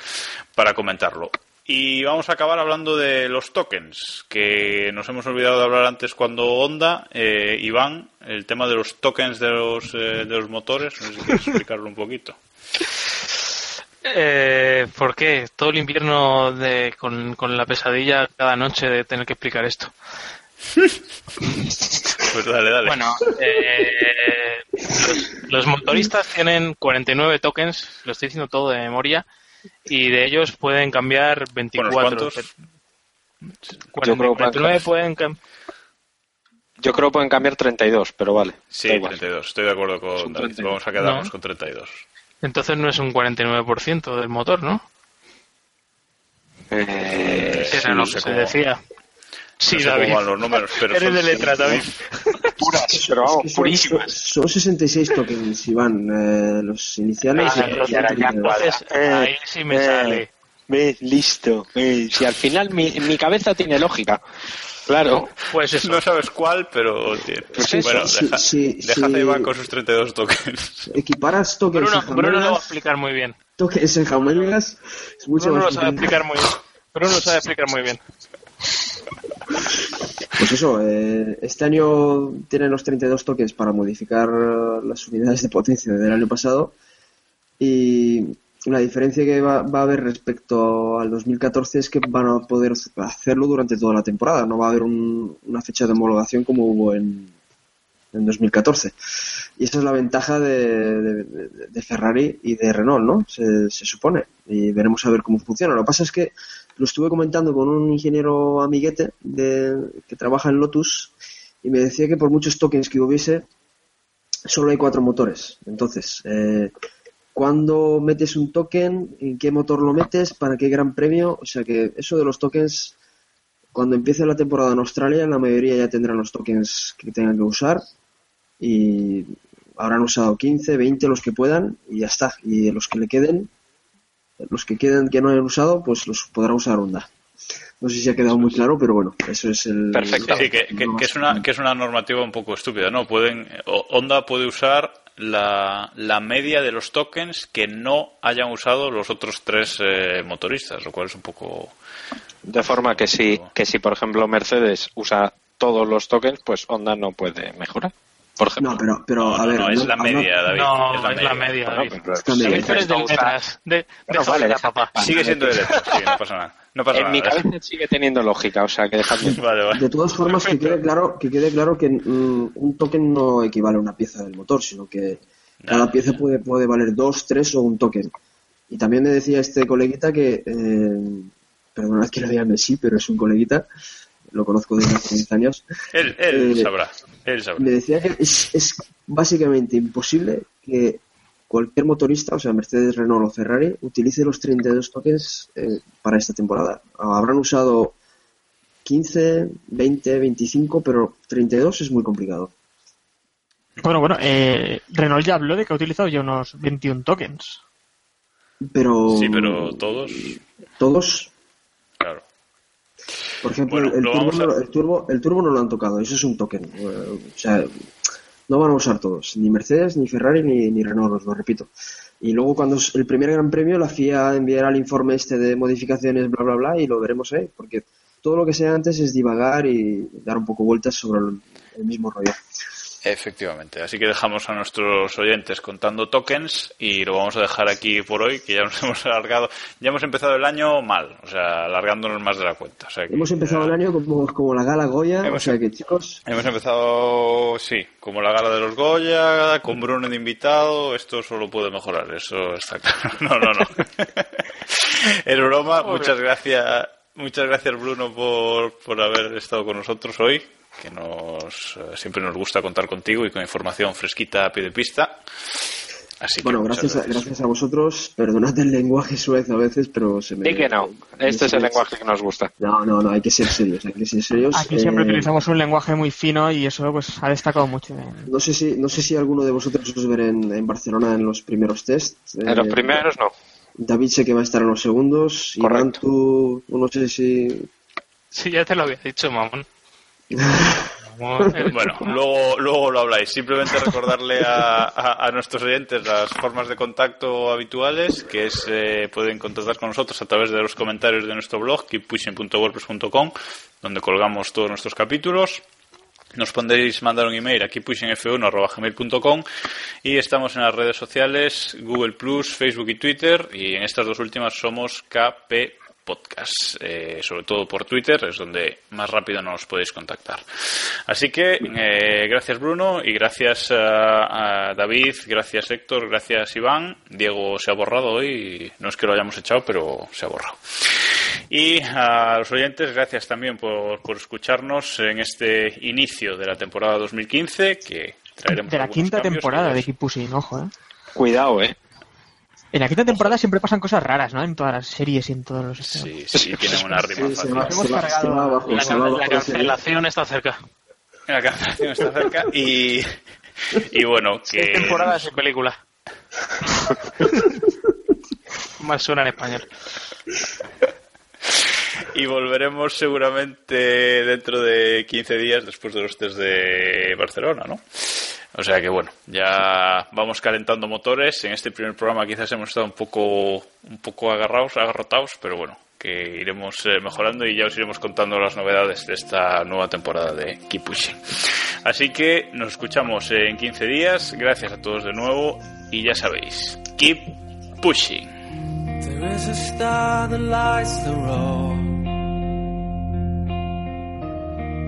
para comentarlo. Y vamos a acabar hablando de los tokens, que nos hemos olvidado de hablar antes cuando Honda, eh, Iván, el tema de los tokens de los, eh, de los motores, no sé si quieres explicarlo un poquito.
Eh, ¿Por qué? Todo el invierno de, con, con la pesadilla cada noche de tener que explicar esto.
Pues dale, dale.
Bueno, eh, los, los motoristas tienen 49 tokens, lo estoy diciendo todo de memoria, y de ellos pueden cambiar 24.
¿cuántos?
Yo creo que
49 pueden
Yo creo que pueden cambiar 32, pero vale.
Sí,
da igual.
32. Estoy de acuerdo con David.
32.
Vamos a quedarnos
No.
con 32.
Entonces no es un 49% del motor, ¿no?
Eh,
era
no
lo
sé
que se decía. Sí,
no sé
David.
cómo van los números, pero
Eres
son-
de letras, David.
puras, pero vamos,
Son-
purísimas.
Son 66 tokens, Iván. eh, los iniciales.
Ah,
y-
ya, ya,
Entonces, ahí sí me
eh,
sale.
Ve, listo. Eh, si al final mi, mi cabeza tiene lógica. Claro.
Pues eso.
No sabes cuál, pero.
Pues eso,
bueno,
sí,
deja,
sí,
déjate
sí.
Iván con sus 32 tokens.
Equiparas tokens
Bruno,
en
Bruno lo va a explicar muy bien.
tokens en jamelgas, es mucho
Bruno lo sabe explicar muy bien. Bruno lo sabe explicar muy bien.
Pues eso, eh, este año tienen los 32 tokens para modificar eh, las unidades de potencia del año pasado y la diferencia que va, va a haber respecto al 2014 es que van a poder hacerlo durante toda la temporada, no va a haber un- una fecha de homologación como hubo en, en 2014. Y esa es la ventaja de, Ferrari y de Renault, ¿no? Se, se supone. Y veremos a ver cómo funciona. Lo que pasa es que lo estuve comentando con un ingeniero amiguete de, que trabaja en Lotus y me decía que por muchos tokens que hubiese, solo hay cuatro motores. Entonces, eh, ¿cuándo metes un token? ¿En qué motor lo metes? ¿Para qué gran premio? O sea que eso de los tokens, cuando empiece la temporada en Australia, la mayoría ya tendrán los tokens que tengan que usar y habrán usado 15, 20 los que puedan y ya está. Y los que le queden, los que queden que no hayan usado, pues los podrá usar Honda. No sé si ha quedado muy claro, pero bueno, eso es el.
Sí, que, que- que es una, que es una normativa un poco estúpida, ¿no? Pueden, Honda puede usar la, la media de los tokens que no hayan usado los otros tres eh, motoristas, lo cual es un poco...
De forma que si, que si, por ejemplo, Mercedes usa todos los tokens, pues Honda no puede mejorar. Por ejemplo.
No, pero, pero a ver.
no, es la media, David.
No,
es la
es la
media.
David. eres de letras. De,
vale,
papá.
Sigue siendo de letras, sí, no pasa nada. No pasa
En mi cabeza sigue teniendo lógica, o sea que dejadme.
Vale, vale.
De todas formas, que quede claro que, quede claro que mm, un token no equivale a una pieza del motor, sino que cada pieza puede, puede valer dos, tres o un token. Y también me decía este coleguita que, eh, perdonad que le llame así, pero es un coleguita, lo conozco desde hace 10 años,
Él, él
Eh,
sabrá, él sabrá.
me decía que es, es básicamente imposible que cualquier motorista, o sea, Mercedes, Renault o Ferrari, utilice los 32 tokens eh, para esta temporada. Habrán usado 15, 20, 25, pero 32 es muy complicado.
Bueno, bueno, eh, Renault ya habló de que ha utilizado ya unos 21 tokens.
Pero
Sí, pero todos,
todos. Por ejemplo,
Bueno,
el, turbo, no, el, turbo, el turbo no lo han tocado, eso es un token. Eh, O sea, no van a usar todos, ni Mercedes, ni Ferrari, ni, ni Renault, os lo repito. Y luego cuando es el primer gran premio, la FIA enviará el informe este de modificaciones, bla, bla, bla, y lo veremos ahí, porque todo lo que sea antes es divagar y dar un poco vueltas sobre el mismo rollo.
Efectivamente, así que dejamos a nuestros oyentes contando tokens y lo vamos a dejar aquí por hoy, que ya nos hemos alargado, ya hemos empezado el año mal, o sea, alargándonos más de la cuenta. O sea, que
Hemos empezado el año como, como la gala Goya, o
Hemos-
sea que chicos,
Hemos empezado, sí, como la gala de los Goya, con Bruno de invitado, esto solo puede mejorar, eso está claro. No, no, no. es broma, muchas gracias, muchas gracias Bruno por, por haber estado con nosotros hoy, que nos eh, siempre nos gusta contar contigo y con información fresquita a pie de pista. Así que
bueno,
muchas
gracias a, gracias a vosotros, perdonad el lenguaje suez a veces, pero se me...
Y que no. Este es el lenguaje que nos gusta.
No, no, no, hay que ser serios, hay que ser serios.
Aquí siempre
Eh,
utilizamos un lenguaje muy fino y eso pues ha destacado mucho.
No sé si, no sé si alguno de vosotros os verá en, en Barcelona en los primeros tests.
En los
Eh,
primeros no.
David sé que va a estar en los segundos. Iván, tú, no sé si...
Sí, ya te lo había dicho, mamón. Eh,
Bueno, luego, luego lo habláis. Simplemente recordarle a, a- nuestros oyentes las formas de contacto habituales, que es eh, pueden contactar con nosotros a través de los comentarios de nuestro blog, keeppushing.wordpress.com, donde colgamos todos nuestros capítulos. nos podéis mandar un email a keeppushingf1.gmail.com y estamos en las redes sociales Google Plus, Facebook y Twitter y en estas dos últimas somos KP Podcast, eh, sobre todo por Twitter, es donde más rápido nos podéis contactar. Así que eh, gracias Bruno y gracias a, a David, gracias Héctor, gracias Iván. Diego se ha borrado hoy, no es que lo hayamos echado, pero se ha borrado. Y a los oyentes, gracias también por, por escucharnos en este inicio de la temporada 2015, que traeremos
De la quinta
cambios,
temporada
que
de Pushing, ojo, ¿eh?
Cuidado, eh.
En la quinta temporada siempre pasan cosas raras, ¿no? En todas las series y en todos los...
Sí, sí, tienen una rima
Sí,
fácil.
La, cancelación está cerca.
La cancelación está cerca y, y bueno, que...
Seis temporadas sin película. Más suena en español.
Y volveremos seguramente dentro de 15 días después de los test de Barcelona, ¿no? O sea que bueno, ya vamos calentando motores. En este primer programa quizás hemos estado un poco, un poco agarrados, agarrotados, pero bueno, que iremos eh, mejorando y ya os iremos contando las novedades de esta nueva temporada de Keep Pushing. Así que nos escuchamos en 15 días. Gracias a todos de nuevo y ya sabéis, Keep Pushing.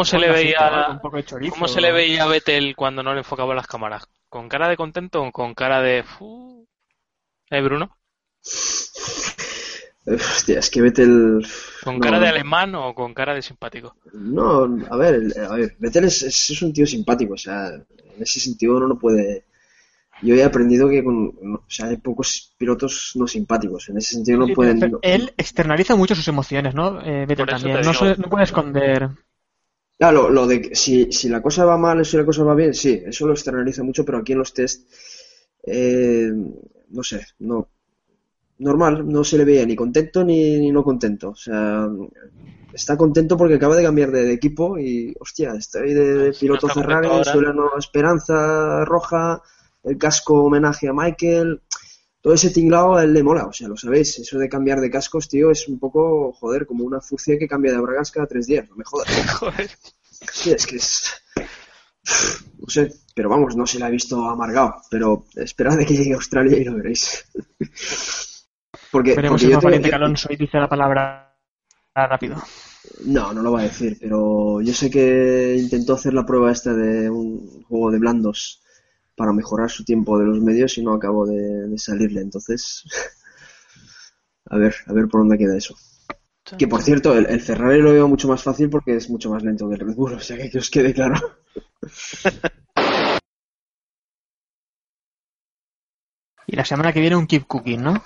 ¿Cómo se le veía,
chorizo.
cómo se le veía a Vettel cuando no le enfocaba las cámaras? ¿Con cara de contento o con cara de... ¿Eh, Bruno?
Hostia, es que Vettel.
¿Con
no,
cara de alemán o con cara de simpático?
No, a ver, a ver, Vettel es, es, es un tío simpático, o sea, en ese sentido uno no puede. Yo he aprendido que con, o sea, hay pocos pilotos no simpáticos, en ese sentido no
Sí,
pueden.
él externaliza mucho sus emociones, ¿no? Eh, Vettel también. no puede esconder.
Claro, lo, lo de que si, si la cosa va mal o si la cosa va bien, sí, eso lo externaliza mucho, pero aquí en los test, eh, no sé, no. Normal, no se le veía ni contento ni, ni no contento. O sea, está contento porque acaba de cambiar de, de equipo y, hostia, estoy de,
no
piloto
contento
Ferrari, soy la nueva esperanza roja, el casco homenaje a Michael. Todo ese tinglado a él le mola, o sea, lo sabéis. Eso de cambiar de cascos, tío, es un poco, joder, como una furcia que cambia de bragas cada tres días, no me jodas.
Joder.
Sí, es que es. No sé, pero vamos, no se la ha visto amargado. Pero esperad de que llegue a Australia y lo veréis. Porque,
Veremos
porque
el
yo
más
te-
valiente
yo-
que Alonso y dice la palabra rápido.
No, no lo va a decir, pero yo sé que intentó hacer la prueba esta de un juego de blandos para mejorar su tiempo de los medios y no acabó de, de salirle. Entonces, a ver, a ver por dónde queda eso. Que por cierto, el, el Ferrari lo veo mucho más fácil porque es mucho más lento que el Red Bull, o sea que que os quede claro.
Y la semana que viene un keep cooking, ¿no?